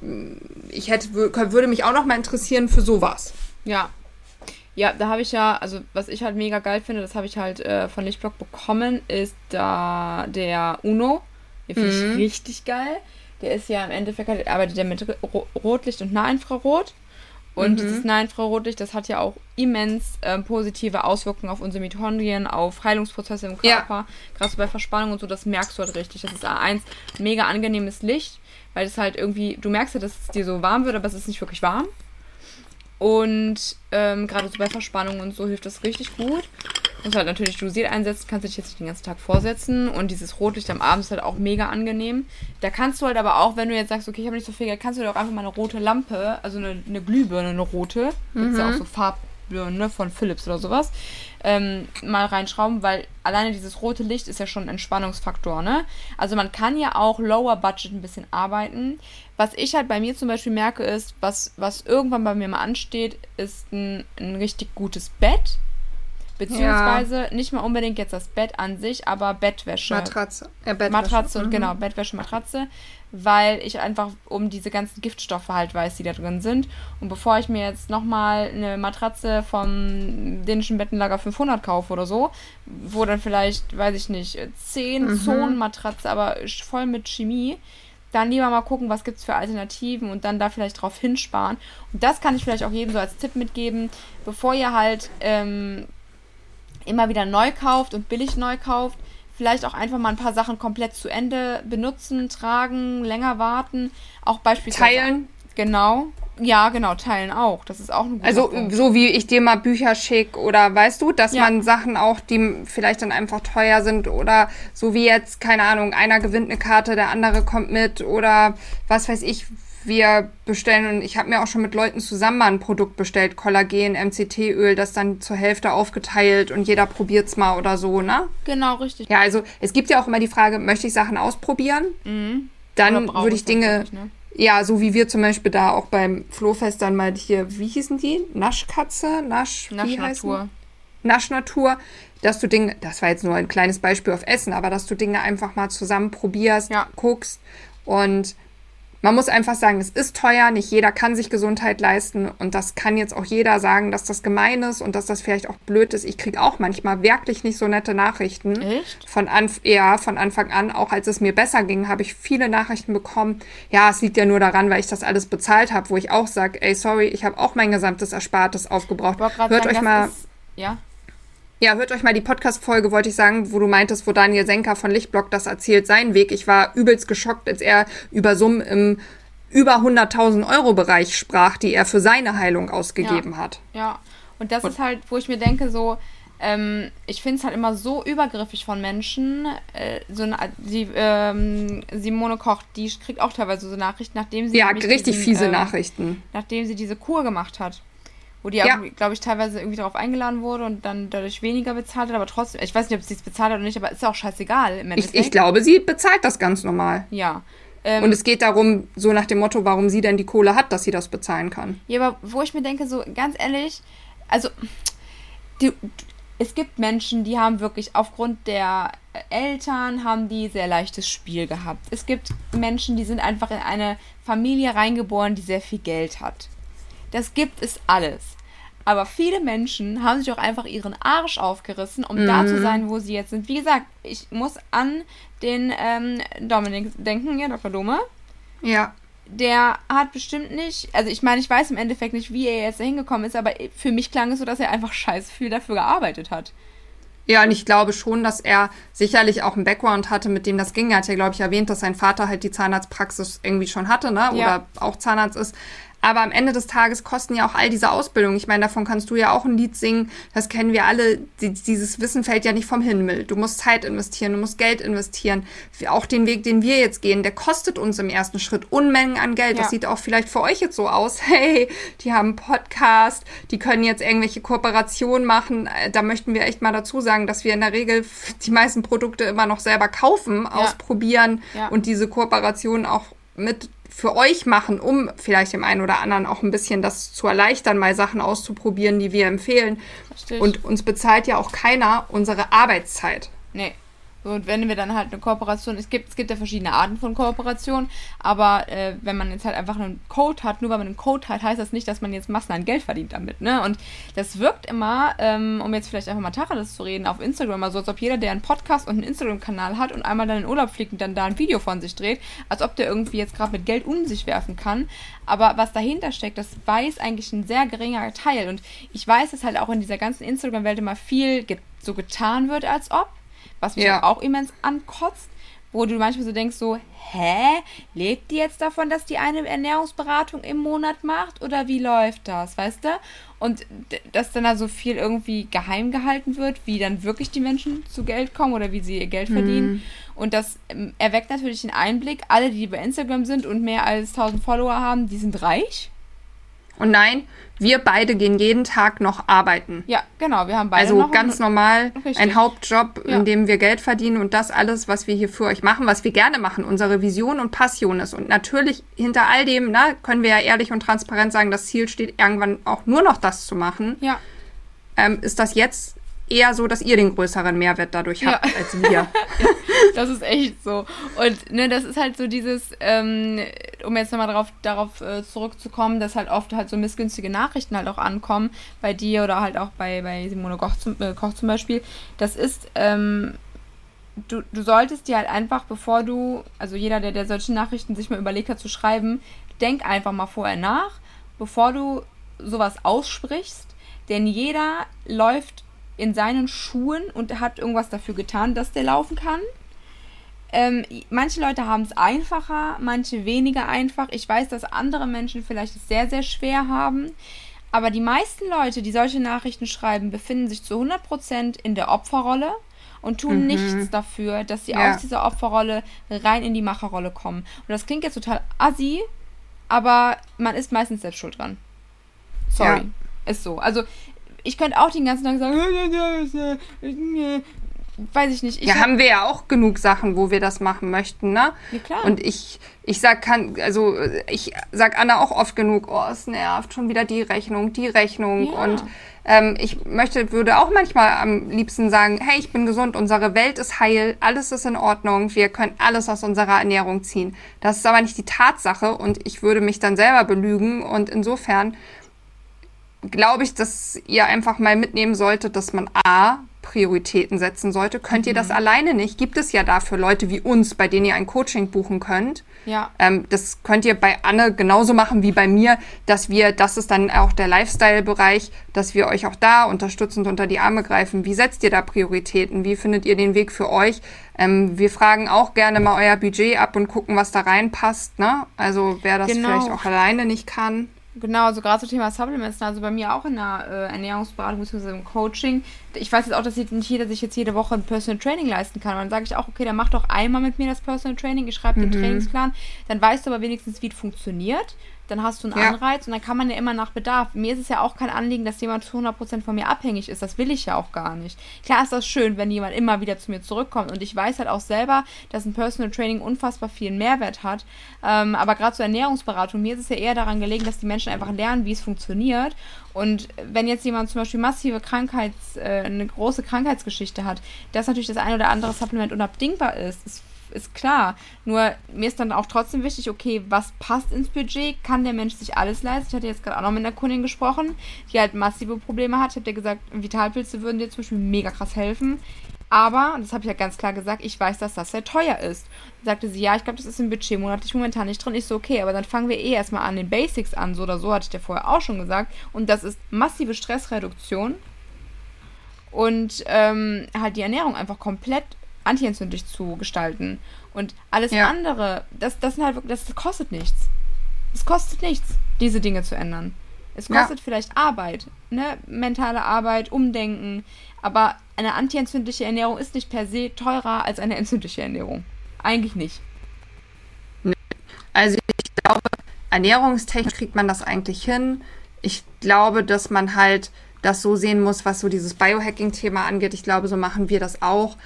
ich hätte, wür- würde mich auch noch mal interessieren für sowas. Ja. Ja, da habe ich ja, also was ich halt mega geil finde, das habe ich halt äh, von Lichtblock bekommen, ist da der Uno. Den finde ich richtig geil. Der ist ja im Endeffekt, halt- arbeitet der mit Ro Rotlicht und Nahinfrarot. Und dieses Nahinfrarotlicht, das hat ja auch immens ähm, positive Auswirkungen auf unsere Mitochondrien, auf Heilungsprozesse im Ja. Körper. Gerade so bei Verspannung und so, das merkst du halt richtig. Das ist A1 ein mega angenehmes Licht, weil es halt irgendwie, du merkst ja, dass es dir so warm wird, aber es ist nicht wirklich warm. Und ähm, gerade so bei Verspannung und so hilft das richtig gut. Und halt natürlich dosiert einsetzen, kannst du dich jetzt nicht den ganzen Tag vorsetzen. Und dieses Rotlicht am Abend ist halt auch mega angenehm. Da kannst du halt aber auch, wenn du jetzt sagst, okay, ich habe nicht so viel Geld, kannst du dir auch einfach mal eine rote Lampe, also eine, eine Glühbirne, eine rote, gibt's ja auch so Farbbirnen ne, von Philips oder sowas, ähm, mal reinschrauben, weil alleine dieses rote Licht ist ja schon ein Entspannungsfaktor, ne? Also man kann ja auch lower budget ein bisschen arbeiten. Was ich halt bei mir zum Beispiel merke, ist, was, was irgendwann bei mir mal ansteht, ist ein, ein richtig gutes Bett. Beziehungsweise nicht mal unbedingt jetzt das Bett an sich, aber Bettwäsche. Matratze. Äh, Bettwäsche. Matratze und Mhm. genau, Bettwäsche, Matratze, weil ich einfach um diese ganzen Giftstoffe halt weiß, die da drin sind. Und bevor ich mir jetzt nochmal eine Matratze vom dänischen Bettenlager 500 kaufe oder so, wo dann vielleicht, weiß ich nicht, 10 Mhm. Zonen Matratze, aber voll mit Chemie, dann lieber mal gucken, was gibt es für Alternativen und dann da vielleicht drauf hinsparen. Und das kann ich vielleicht auch jedem so als Tipp mitgeben, bevor ihr halt ähm, immer wieder neu kauft und billig neu kauft, vielleicht auch einfach mal ein paar Sachen komplett zu Ende benutzen, tragen, länger warten, auch beispielsweise Teilen. Genau. Ja, genau, teilen auch. Das ist auch ein guter Also Punkt. so wie ich dir mal Bücher schick oder weißt du, dass Ja. man Sachen auch, die vielleicht dann einfach teuer sind oder so wie jetzt, keine Ahnung, einer gewinnt eine Karte, der andere kommt mit oder was weiß ich, wir bestellen und ich habe mir auch schon mit Leuten zusammen mal ein Produkt bestellt, Kollagen, MCT-Öl, das dann zur Hälfte aufgeteilt und jeder probiert's mal oder so, ne? Genau, richtig. Ja, also es gibt ja auch immer die Frage, möchte ich Sachen ausprobieren? Mhm. Dann würde ich Dinge, ne? ja, so wie wir zum Beispiel da auch beim Flohfest dann mal hier, wie hießen die? Naschkatze? Nasch, wie heißen? Naschnatur. Naschnatur, dass du Dinge, das war jetzt nur ein kleines Beispiel auf Essen, aber dass du Dinge einfach mal zusammen probierst, Ja. guckst und man muss einfach sagen, es ist teuer, nicht jeder kann sich Gesundheit leisten und das kann jetzt auch jeder sagen, dass das gemein ist und dass das vielleicht auch blöd ist. Ich kriege auch manchmal wirklich nicht so nette Nachrichten. Echt? Von, Anf ja, von Anfang an, auch als es mir besser ging, habe ich viele Nachrichten bekommen. Ja, es liegt ja nur daran, weil ich das alles bezahlt habe, wo ich auch sage, ey, sorry, ich habe auch mein gesamtes Erspartes aufgebraucht. Hört sagen, euch mal ist, ja. Ja, hört euch mal die Podcast-Folge, wollte ich sagen, wo du meintest, wo Daniel Senker von Lichtblock das erzählt, seinen Weg. Ich war übelst geschockt, als er über Summen im über 100.000 Euro Bereich sprach, die er für seine Heilung ausgegeben Ja. hat. Ja, und das ist halt, wo ich mir denke, so, ähm, ich finde es halt immer so übergriffig von Menschen. Äh, so eine, die, ähm, Simone Koch, die kriegt auch teilweise so Nachrichten, nachdem sie Ja, richtig diesen, fiese ähm, Nachrichten. nachdem sie diese Kur gemacht hat. Wo die, Ja. glaube ich, teilweise irgendwie darauf eingeladen wurde und dann dadurch weniger bezahlt hat, aber trotzdem, ich weiß nicht, ob sie es bezahlt hat oder nicht, aber ist ja auch scheißegal im Ich, Endeffekt. ich glaube, sie bezahlt das ganz normal. Ja. Ähm, Und es geht darum, so nach dem Motto, warum sie denn die Kohle hat, dass sie das bezahlen kann. Ja, aber wo ich mir denke, so ganz ehrlich, also die, es gibt Menschen, die haben wirklich aufgrund der Eltern haben die sehr leichtes Spiel gehabt. Es gibt Menschen, die sind einfach in eine Familie reingeboren, die sehr viel Geld hat. Das gibt es alles. Aber viele Menschen haben sich auch einfach ihren Arsch aufgerissen, um da zu sein, wo sie jetzt sind. Wie gesagt, ich muss an den ähm, Dominik denken, ja, Dr. Dome Ja. der hat bestimmt nicht, also ich meine, ich weiß im Endeffekt nicht, wie er jetzt da hingekommen ist, aber für mich klang es so, dass er einfach scheiß viel dafür gearbeitet hat. Ja, und ich glaube schon, dass er sicherlich auch einen Background hatte, mit dem das ging. Er hat ja, glaube ich, erwähnt, dass sein Vater halt die Zahnarztpraxis irgendwie schon hatte, ne? Oder Ja. auch Zahnarzt ist. Aber am Ende des Tages kosten ja auch all diese Ausbildungen. Ich meine, davon kannst du ja auch ein Lied singen. Das kennen wir alle. dieses Wissen fällt ja nicht vom Himmel. Du musst Zeit investieren, du musst Geld investieren. Auch den Weg, den wir jetzt gehen, der kostet uns im ersten Schritt Unmengen an Geld. Ja. Das sieht auch vielleicht für euch jetzt so aus. Hey, die haben einen Podcast, die können jetzt irgendwelche Kooperationen machen. Äh, da möchten wir echt mal dazu sagen, dass wir in der Regel die meisten Produkte immer noch selber kaufen, ja. ausprobieren ja. und diese Kooperationen auch mit für euch machen, um vielleicht dem einen oder anderen auch ein bisschen das zu erleichtern, mal Sachen auszuprobieren, die wir empfehlen. Richtig. Und uns bezahlt ja auch keiner unsere Arbeitszeit. Nee. Und wenn wir dann halt eine Kooperation, es gibt, es gibt ja verschiedene Arten von Kooperation, aber äh, wenn man jetzt halt einfach einen Code hat, nur weil man einen Code hat, heißt das nicht, dass man jetzt Massen an Geld verdient damit, ne? Und das wirkt immer, ähm, um jetzt vielleicht einfach mal Tacheles zu reden, auf Instagram, also als ob jeder, der einen Podcast und einen Instagram-Kanal hat und einmal dann in Urlaub fliegt und dann da ein Video von sich dreht, als ob der irgendwie jetzt gerade mit Geld um sich werfen kann. Aber was dahinter steckt, das weiß eigentlich ein sehr geringer Teil. Und ich weiß, dass halt auch in dieser ganzen Instagram-Welt immer viel ge so getan wird, als ob was mich ja. auch immens ankotzt, wo du manchmal so denkst, so, hä, lebt die jetzt davon, dass die eine Ernährungsberatung im Monat macht oder wie läuft das, weißt du? Und dass dann da so viel irgendwie geheim gehalten wird, wie dann wirklich die Menschen zu Geld kommen oder wie sie ihr Geld verdienen. Mhm. Und das ähm, erweckt natürlich den Einblick, alle, die bei Instagram sind und mehr als 1000 Follower haben, die sind reich. Und nein, wir beide gehen jeden Tag noch arbeiten. Ja, genau, wir haben beide Also ganz normal Richtig. ein Hauptjob, ja. in dem wir Geld verdienen und das alles, was wir hier für euch machen, was wir gerne machen, unsere Vision und Passion ist. Und natürlich hinter all dem, na, ne, können wir ja ehrlich und transparent sagen, das Ziel steht irgendwann auch nur noch das zu machen. Ja. Ähm, ist das jetzt eher so, dass ihr den größeren Mehrwert dadurch habt ja. als wir. das ist echt so. Und ne, das ist halt so dieses, ähm, um jetzt nochmal darauf, darauf äh, zurückzukommen, dass halt oft halt so missgünstige Nachrichten halt auch ankommen, bei dir oder halt auch bei, bei Simone Koch zum, äh, Koch zum Beispiel. Das ist, ähm, du, du solltest dir halt einfach, bevor du, also jeder, der, der solche Nachrichten sich mal überlegt hat zu schreiben, denk einfach mal vorher nach, bevor du sowas aussprichst. Denn jeder läuft in seinen Schuhen und hat irgendwas dafür getan, dass der laufen kann. Ähm, manche Leute haben es einfacher, manche weniger einfach. Ich weiß, dass andere Menschen vielleicht es sehr, sehr schwer haben. Aber die meisten Leute, die solche Nachrichten schreiben, befinden sich zu 100% in der Opferrolle und tun mhm. nichts dafür, dass sie ja. aus dieser Opferrolle rein in die Macherrolle kommen. Und das klingt jetzt total assi, aber man ist meistens selbst schuld dran. Sorry. Ja. Ist so. Also ich könnte auch den ganzen Tag sagen, weiß ich nicht. Ich ja, hab, haben wir ja auch genug Sachen, wo wir das machen möchten, ne? Ja, klar. Und ich, ich sag, kann, also ich sag Anna auch oft genug, oh, es nervt, schon wieder die Rechnung, die Rechnung. Ja. Und ähm, ich möchte, würde auch manchmal am liebsten sagen, hey, ich bin gesund, unsere Welt ist heil, alles ist in Ordnung, wir können alles aus unserer Ernährung ziehen. Das ist aber nicht die Tatsache und ich würde mich dann selber belügen und insofern glaube ich, dass ihr einfach mal mitnehmen solltet, dass man A, Prioritäten setzen sollte. Könnt ihr das mhm. alleine nicht? Gibt es ja dafür Leute wie uns, bei denen ihr ein Coaching buchen könnt. Ja. Ähm, das könnt ihr bei Anne genauso machen wie bei mir, dass wir, das ist dann auch der Lifestyle-Bereich, dass wir euch auch da unterstützend unter die Arme greifen. Wie setzt ihr da Prioritäten? Wie findet ihr den Weg für euch? Ähm, wir fragen auch gerne mal euer Budget ab und gucken, was da reinpasst. Ne? Also wer das genau. vielleicht auch alleine nicht kann. Genau, also gerade zum Thema Supplements, also bei mir auch in der äh, Ernährungsberatung bzw. im Coaching. Ich weiß jetzt auch, dass nicht jeder sich jetzt jede Woche ein Personal Training leisten kann. Und dann sage ich auch, okay, dann mach doch einmal mit mir das Personal Training, ich schreibe mhm. den Trainingsplan, dann weißt du aber wenigstens, wie es funktioniert dann hast du einen ja. Anreiz und dann kann man ja immer nach Bedarf. Mir ist es ja auch kein Anliegen, dass jemand zu 100% von mir abhängig ist. Das will ich ja auch gar nicht. Klar ist das schön, wenn jemand immer wieder zu mir zurückkommt und ich weiß halt auch selber, dass ein Personal Training unfassbar viel Mehrwert hat. Ähm, aber gerade zur Ernährungsberatung, mir ist es ja eher daran gelegen, dass die Menschen einfach lernen, wie es funktioniert. Und wenn jetzt jemand zum Beispiel massive Krankheits, äh, eine große Krankheitsgeschichte hat, dass natürlich das ein oder andere Supplement unabdingbar ist, ist ist klar. Nur mir ist dann auch trotzdem wichtig, okay, was passt ins Budget? Kann der Mensch sich alles leisten? Ich hatte jetzt gerade auch noch mit einer Kundin gesprochen, die halt massive Probleme hat. Ich habe dir gesagt, Vitalpilze würden dir zum Beispiel mega krass helfen. Aber, das habe ich ja ganz klar gesagt, ich weiß, dass das sehr teuer ist. Dann sagte sie, ja, ich glaube, das ist im Budget monatlich momentan nicht drin. Ich so, okay, aber dann fangen wir eh erstmal an den Basics an, so oder so, hatte ich dir vorher auch schon gesagt. Und das ist massive Stressreduktion und ähm, halt die Ernährung einfach komplett antientzündlich zu gestalten. Und alles ja. andere, das, das sind halt wirklich, das kostet nichts. Es kostet nichts, diese Dinge zu ändern. Es kostet ja. vielleicht Arbeit, ne? mentale Arbeit, Umdenken, aber eine antientzündliche Ernährung ist nicht per se teurer als eine entzündliche Ernährung. Eigentlich nicht. Also ich glaube, ernährungstechnisch kriegt man das eigentlich hin. Ich glaube, dass man halt das so sehen muss, was so dieses Biohacking-Thema angeht. Ich glaube, so machen wir das auch.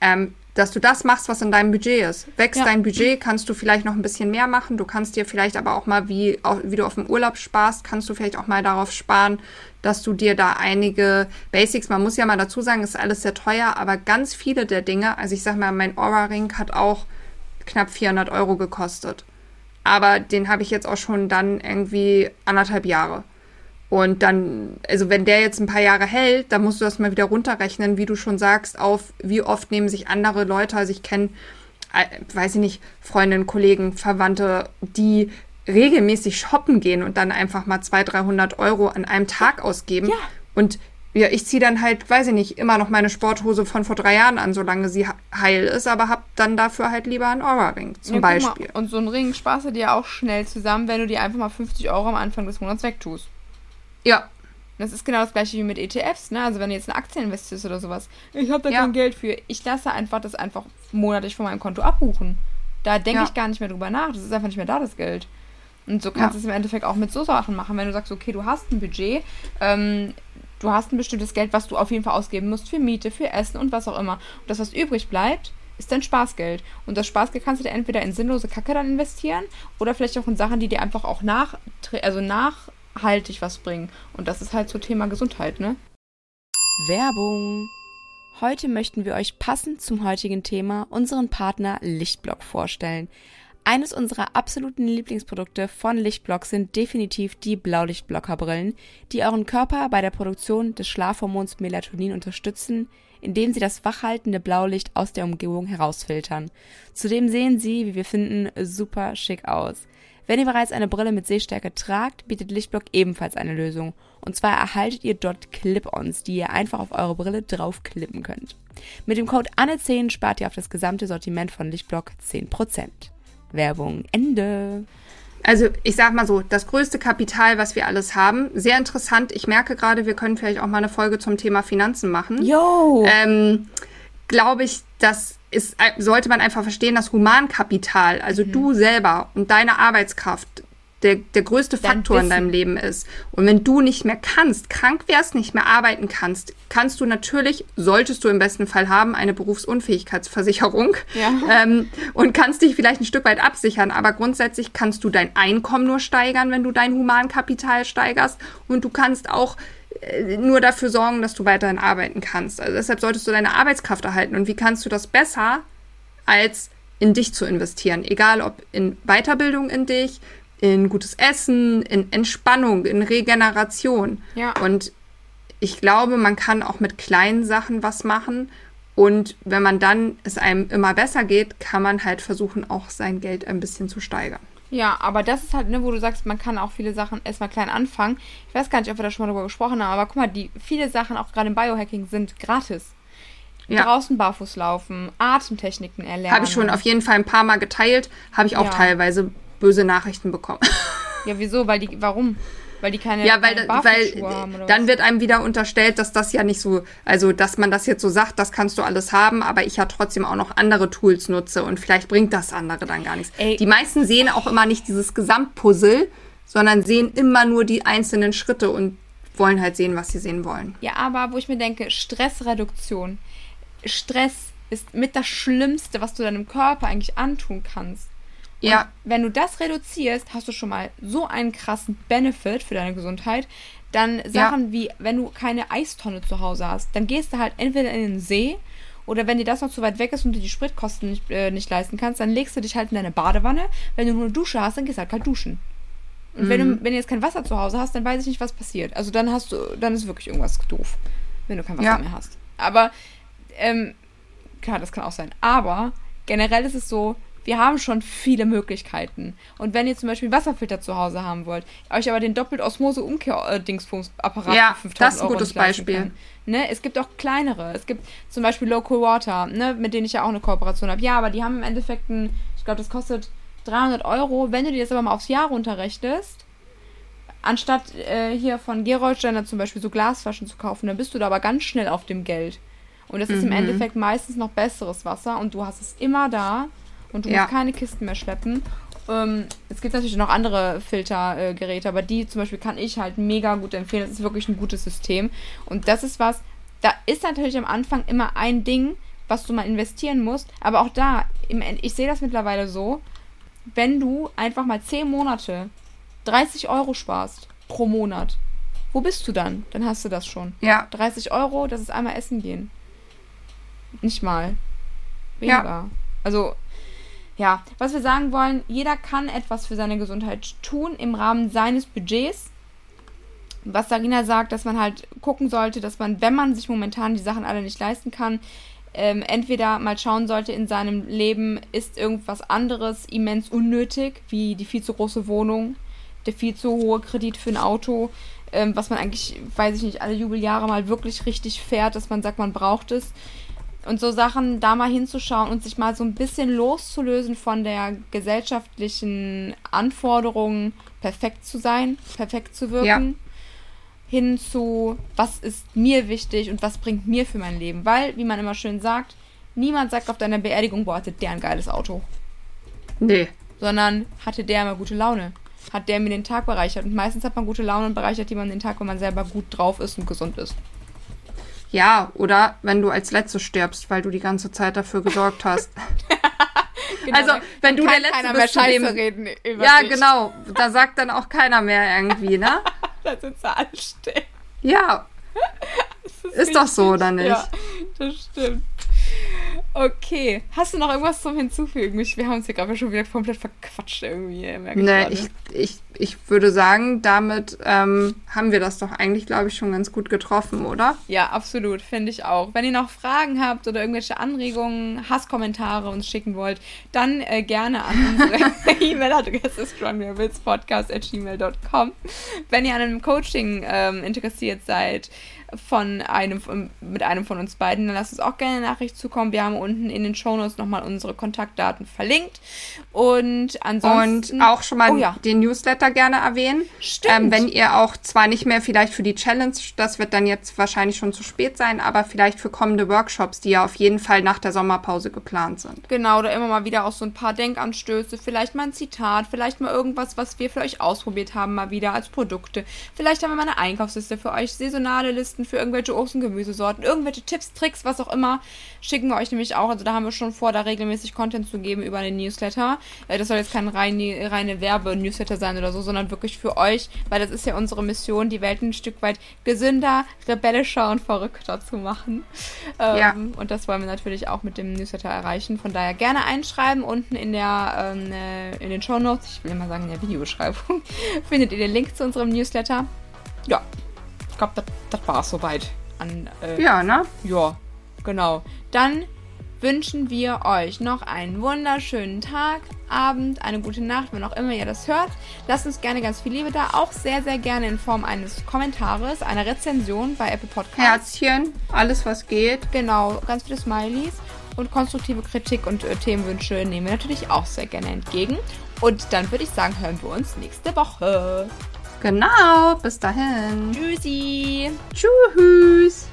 Ähm, dass du das machst, was in deinem Budget ist. Wächst ja. dein Budget, kannst du vielleicht noch ein bisschen mehr machen. Du kannst dir vielleicht aber auch mal, wie, auch, wie du auf dem Urlaub sparst, kannst du vielleicht auch mal darauf sparen, dass du dir da einige Basics, man muss ja mal dazu sagen, ist alles sehr teuer, aber ganz viele der Dinge, also ich sag mal, mein Aura-Ring hat auch knapp 400 Euro gekostet. Aber den habe ich jetzt auch schon dann irgendwie anderthalb Jahre. Und dann, also wenn der jetzt ein paar Jahre hält, dann musst du das mal wieder runterrechnen, wie du schon sagst, auf wie oft nehmen sich andere Leute, also ich kenne, äh, weiß ich nicht, Freundinnen, Kollegen, Verwandte, die regelmäßig shoppen gehen und dann einfach mal 200, 300 Euro an einem Tag ausgeben. Ja. Und ja, ich ziehe dann halt, weiß ich nicht, immer noch meine Sporthose von vor drei Jahren an, solange sie heil ist, aber hab dann dafür halt lieber einen Aura-Ring zum ja, Beispiel. Mal, und so einen Ring sparst du dir auch schnell zusammen, wenn du dir einfach mal 50 Euro am Anfang des Monats wegtust. Ja. Das ist genau das gleiche wie mit ETFs, ne? Also wenn du jetzt in Aktien investierst oder sowas. Ich habe da ja. kein Geld für. Ich lasse einfach das einfach monatlich von meinem Konto abbuchen. Da denke ja. ich gar nicht mehr drüber nach. Das ist einfach nicht mehr da, das Geld. Und so kannst du ja. es im Endeffekt auch mit so Sachen machen. Wenn du sagst, okay, du hast ein Budget, ähm, du hast ein bestimmtes Geld, was du auf jeden Fall ausgeben musst für Miete, für Essen und was auch immer. Und das, was übrig bleibt, ist dein Spaßgeld. Und das Spaßgeld kannst du dir entweder in sinnlose Kacke dann investieren oder vielleicht auch in Sachen, die dir einfach auch nach, also nach nachhaltig was bringen. Und das ist halt so Thema Gesundheit, ne? Werbung. Heute möchten wir euch passend zum heutigen Thema unseren Partner Lichtblock vorstellen. Eines unserer absoluten Lieblingsprodukte von Lichtblock sind definitiv die Blaulichtblockerbrillen, die euren Körper bei der Produktion des Schlafhormons Melatonin unterstützen, indem sie das wachhaltende Blaulicht aus der Umgebung herausfiltern. Zudem sehen sie, wie wir finden, super schick aus. Wenn ihr bereits eine Brille mit Sehstärke tragt, bietet Lichtblock ebenfalls eine Lösung. Und zwar erhaltet ihr dort Clip-Ons, die ihr einfach auf eure Brille draufklippen könnt. Mit dem Code ANNE10 spart ihr auf das gesamte Sortiment von Lichtblock 10%. Werbung Ende. Also ich sag mal so, das größte Kapital, was wir alles haben, sehr interessant. Ich merke gerade, wir können vielleicht auch mal eine Folge zum Thema Finanzen machen. Jo. Ähm, Glaube ich, dass ist, sollte man einfach verstehen, dass Humankapital, also mhm. du selber und deine Arbeitskraft, der, der größte Faktor in deinem Leben ist. Und wenn du nicht mehr kannst, krank wärst, nicht mehr arbeiten kannst, kannst du natürlich, solltest du im besten Fall haben, eine Berufsunfähigkeitsversicherung ja. ähm, und kannst dich vielleicht ein Stück weit absichern. Aber grundsätzlich kannst du dein Einkommen nur steigern, wenn du dein Humankapital steigerst. Und du kannst auch äh, nur dafür sorgen, dass du weiterhin arbeiten kannst. Also deshalb solltest du deine Arbeitskraft erhalten. Und wie kannst du das besser, als in dich zu investieren? Egal ob in Weiterbildung in dich, in gutes Essen, in Entspannung, in Regeneration. Ja. Und ich glaube, man kann auch mit kleinen Sachen was machen. Und wenn man dann es einem immer besser geht, kann man halt versuchen, auch sein Geld ein bisschen zu steigern. Ja, aber das ist halt, ne, wo du sagst, man kann auch viele Sachen erstmal klein anfangen. Ich weiß gar nicht, ob wir da schon mal drüber gesprochen haben, aber guck mal, die viele Sachen, auch gerade im Biohacking, sind gratis. Ja. Draußen barfuß laufen, Atemtechniken erlernen. Habe ich schon auf jeden Fall ein paar Mal geteilt, habe ich auch ja. teilweise böse Nachrichten bekommen. Ja, wieso? Weil die, warum? Weil die keine, ja, weil, keine weil haben, dann was? wird einem wieder unterstellt, dass das ja nicht so, also dass man das jetzt so sagt, das kannst du alles haben, aber ich ja trotzdem auch noch andere Tools nutze und vielleicht bringt das andere dann gar nichts. Ey. Die meisten sehen auch immer nicht dieses Gesamtpuzzle, sondern sehen immer nur die einzelnen Schritte und wollen halt sehen, was sie sehen wollen. Ja, aber wo ich mir denke, Stressreduktion. Stress ist mit das Schlimmste, was du deinem Körper eigentlich antun kannst. Ja. Und wenn du das reduzierst, hast du schon mal so einen krassen Benefit für deine Gesundheit. Dann Sachen ja. wie, wenn du keine Eistonne zu Hause hast, dann gehst du halt entweder in den See oder wenn dir das noch zu weit weg ist und du die Spritkosten nicht, äh, nicht leisten kannst, dann legst du dich halt in deine Badewanne. Wenn du nur eine Dusche hast, dann gehst du halt kalt duschen. Und mhm. wenn, du, mhm. wenn du jetzt kein Wasser zu Hause hast, dann weiß ich nicht, was passiert. Also dann hast du, dann ist wirklich irgendwas doof, wenn du kein Wasser ja. mehr hast. Aber, ähm, klar, das kann auch sein. Aber generell ist es so, wir haben schon viele Möglichkeiten. Und wenn ihr zum Beispiel einen Wasserfilter zu Hause haben wollt, euch aber den doppelt osmose umkehr dingsbums apparat ja, für 5000 das ist ein gutes Beispiel. Kann, ne? Es gibt auch kleinere. Es gibt zum Beispiel Local Water, ne? mit denen ich ja auch eine Kooperation habe. Ja, aber die haben im Endeffekt ein, ich glaube, das kostet 300 Euro, wenn du dir das aber mal aufs Jahr runterrechnest, anstatt äh, hier von Gerolsteiner zum Beispiel so Glasflaschen zu kaufen, dann bist du da aber ganz schnell auf dem Geld. Und es ist im Mhm. Endeffekt meistens noch besseres Wasser und du hast es immer da und du Ja. musst keine Kisten mehr schleppen. Ähm, es gibt natürlich noch andere Filtergeräte, äh, aber die zum Beispiel kann ich halt mega gut empfehlen. Das ist wirklich ein gutes System. Und das ist was, da ist natürlich am Anfang immer ein Ding, was du mal investieren musst. Aber auch da, ich sehe das mittlerweile so, wenn du einfach mal 10 Monate 30 Euro sparst pro Monat, wo bist du dann? Dann hast du das schon. Ja, 30 Euro, das ist einmal essen gehen. Nicht mal. Weniger. Also, ja, was wir sagen wollen, jeder kann etwas für seine Gesundheit tun im Rahmen seines Budgets. Was Sarina sagt, dass man halt gucken sollte, dass man, wenn man sich momentan die Sachen alle nicht leisten kann, ähm, entweder mal schauen sollte in seinem Leben, ist irgendwas anderes immens unnötig, wie die viel zu große Wohnung, der viel zu hohe Kredit für ein Auto, ähm, was man eigentlich, weiß ich nicht, alle Jubeljahre mal wirklich richtig fährt, dass man sagt, man braucht es. Und so Sachen da mal hinzuschauen und sich mal so ein bisschen loszulösen von der gesellschaftlichen Anforderung, perfekt zu sein, perfekt zu wirken, hin zu, was ist mir wichtig und was bringt mir für mein Leben. Weil, wie man immer schön sagt, niemand sagt auf deiner Beerdigung, boah, hatte der ein geiles Auto. nee. Sondern hatte der immer gute Laune. Hat der mir den Tag bereichert. Und meistens hat man gute Laune und bereichert jemand den Tag, wenn man selber gut drauf ist und gesund ist. Ja, oder wenn du als Letzte stirbst, weil du die ganze Zeit dafür gesorgt hast. Also, wenn du der Letzte bist, mehr dem- reden über ja, dich. genau. Da sagt dann auch keiner mehr irgendwie, ne? Da sind sie alle still. Ja, Das ist doch so, oder nicht? Ja, das stimmt. Okay. Hast du noch irgendwas zum Hinzufügen? Wir haben uns hier gerade schon wieder komplett verquatscht irgendwie. merke ich, ich, ich würde sagen, damit ähm, haben wir das doch eigentlich, glaube ich, schon ganz gut getroffen, oder? Ja, absolut, finde ich auch. Wenn ihr noch Fragen habt oder irgendwelche Anregungen, Hasskommentare uns schicken wollt, dann äh, gerne an unsere E-Mail-Adresse strongyourwillspodcast.gmail.com. Wenn ihr an einem Coaching ähm, interessiert seid von einem mit einem von uns beiden, dann lasst uns auch gerne eine Nachricht zukommen. Wir haben unten in den Shownotes nochmal unsere Kontaktdaten verlinkt. Und ansonsten... Und auch schon mal Oh ja. den Newsletter gerne erwähnen. Stimmt. Ähm, wenn ihr auch zwar nicht mehr vielleicht für die Challenge, das wird dann jetzt wahrscheinlich schon zu spät sein, aber vielleicht für kommende Workshops, die ja auf jeden Fall nach der Sommerpause geplant sind. Genau, da immer mal wieder auch so ein paar Denkanstöße, vielleicht mal ein Zitat, vielleicht mal irgendwas, was wir für euch ausprobiert haben, mal wieder als Produkte. Vielleicht haben wir mal eine Einkaufsliste für euch, saisonale Listen für irgendwelche Obst- und Gemüsesorten, irgendwelche Tipps, Tricks, was auch immer, schicken wir euch nämlich auch. Also da haben wir schon vor, da regelmäßig Content zu geben über den Newsletter. Äh, Das soll jetzt kein reine, reine Werbe-Newsletter sein oder so, sondern wirklich für euch, weil das ist ja unsere Mission, die Welt ein Stück weit gesünder, rebellischer und verrückter zu machen. Ähm, Ja. Und das wollen wir natürlich auch mit dem Newsletter erreichen. Von daher gerne einschreiben. Unten in der ähm, äh, in den Show Notes, ich will immer sagen in der Videobeschreibung, findet ihr den Link zu unserem Newsletter. Ja, ich glaube, das, war es soweit. An, äh, Ja, ne? ja, genau. Dann wünschen wir euch noch einen wunderschönen Tag, Abend, eine gute Nacht, wenn auch immer ihr das hört. Lasst uns gerne ganz viel Liebe da, auch sehr, sehr gerne in Form eines Kommentares, einer Rezension bei Apple Podcasts. Herzchen, alles was geht. Genau, ganz viele Smileys und konstruktive Kritik und äh, Themenwünsche nehmen wir natürlich auch sehr gerne entgegen. Und dann würde ich sagen, hören wir uns nächste Woche. Genau, bis dahin. Tschüssi! Tschüss.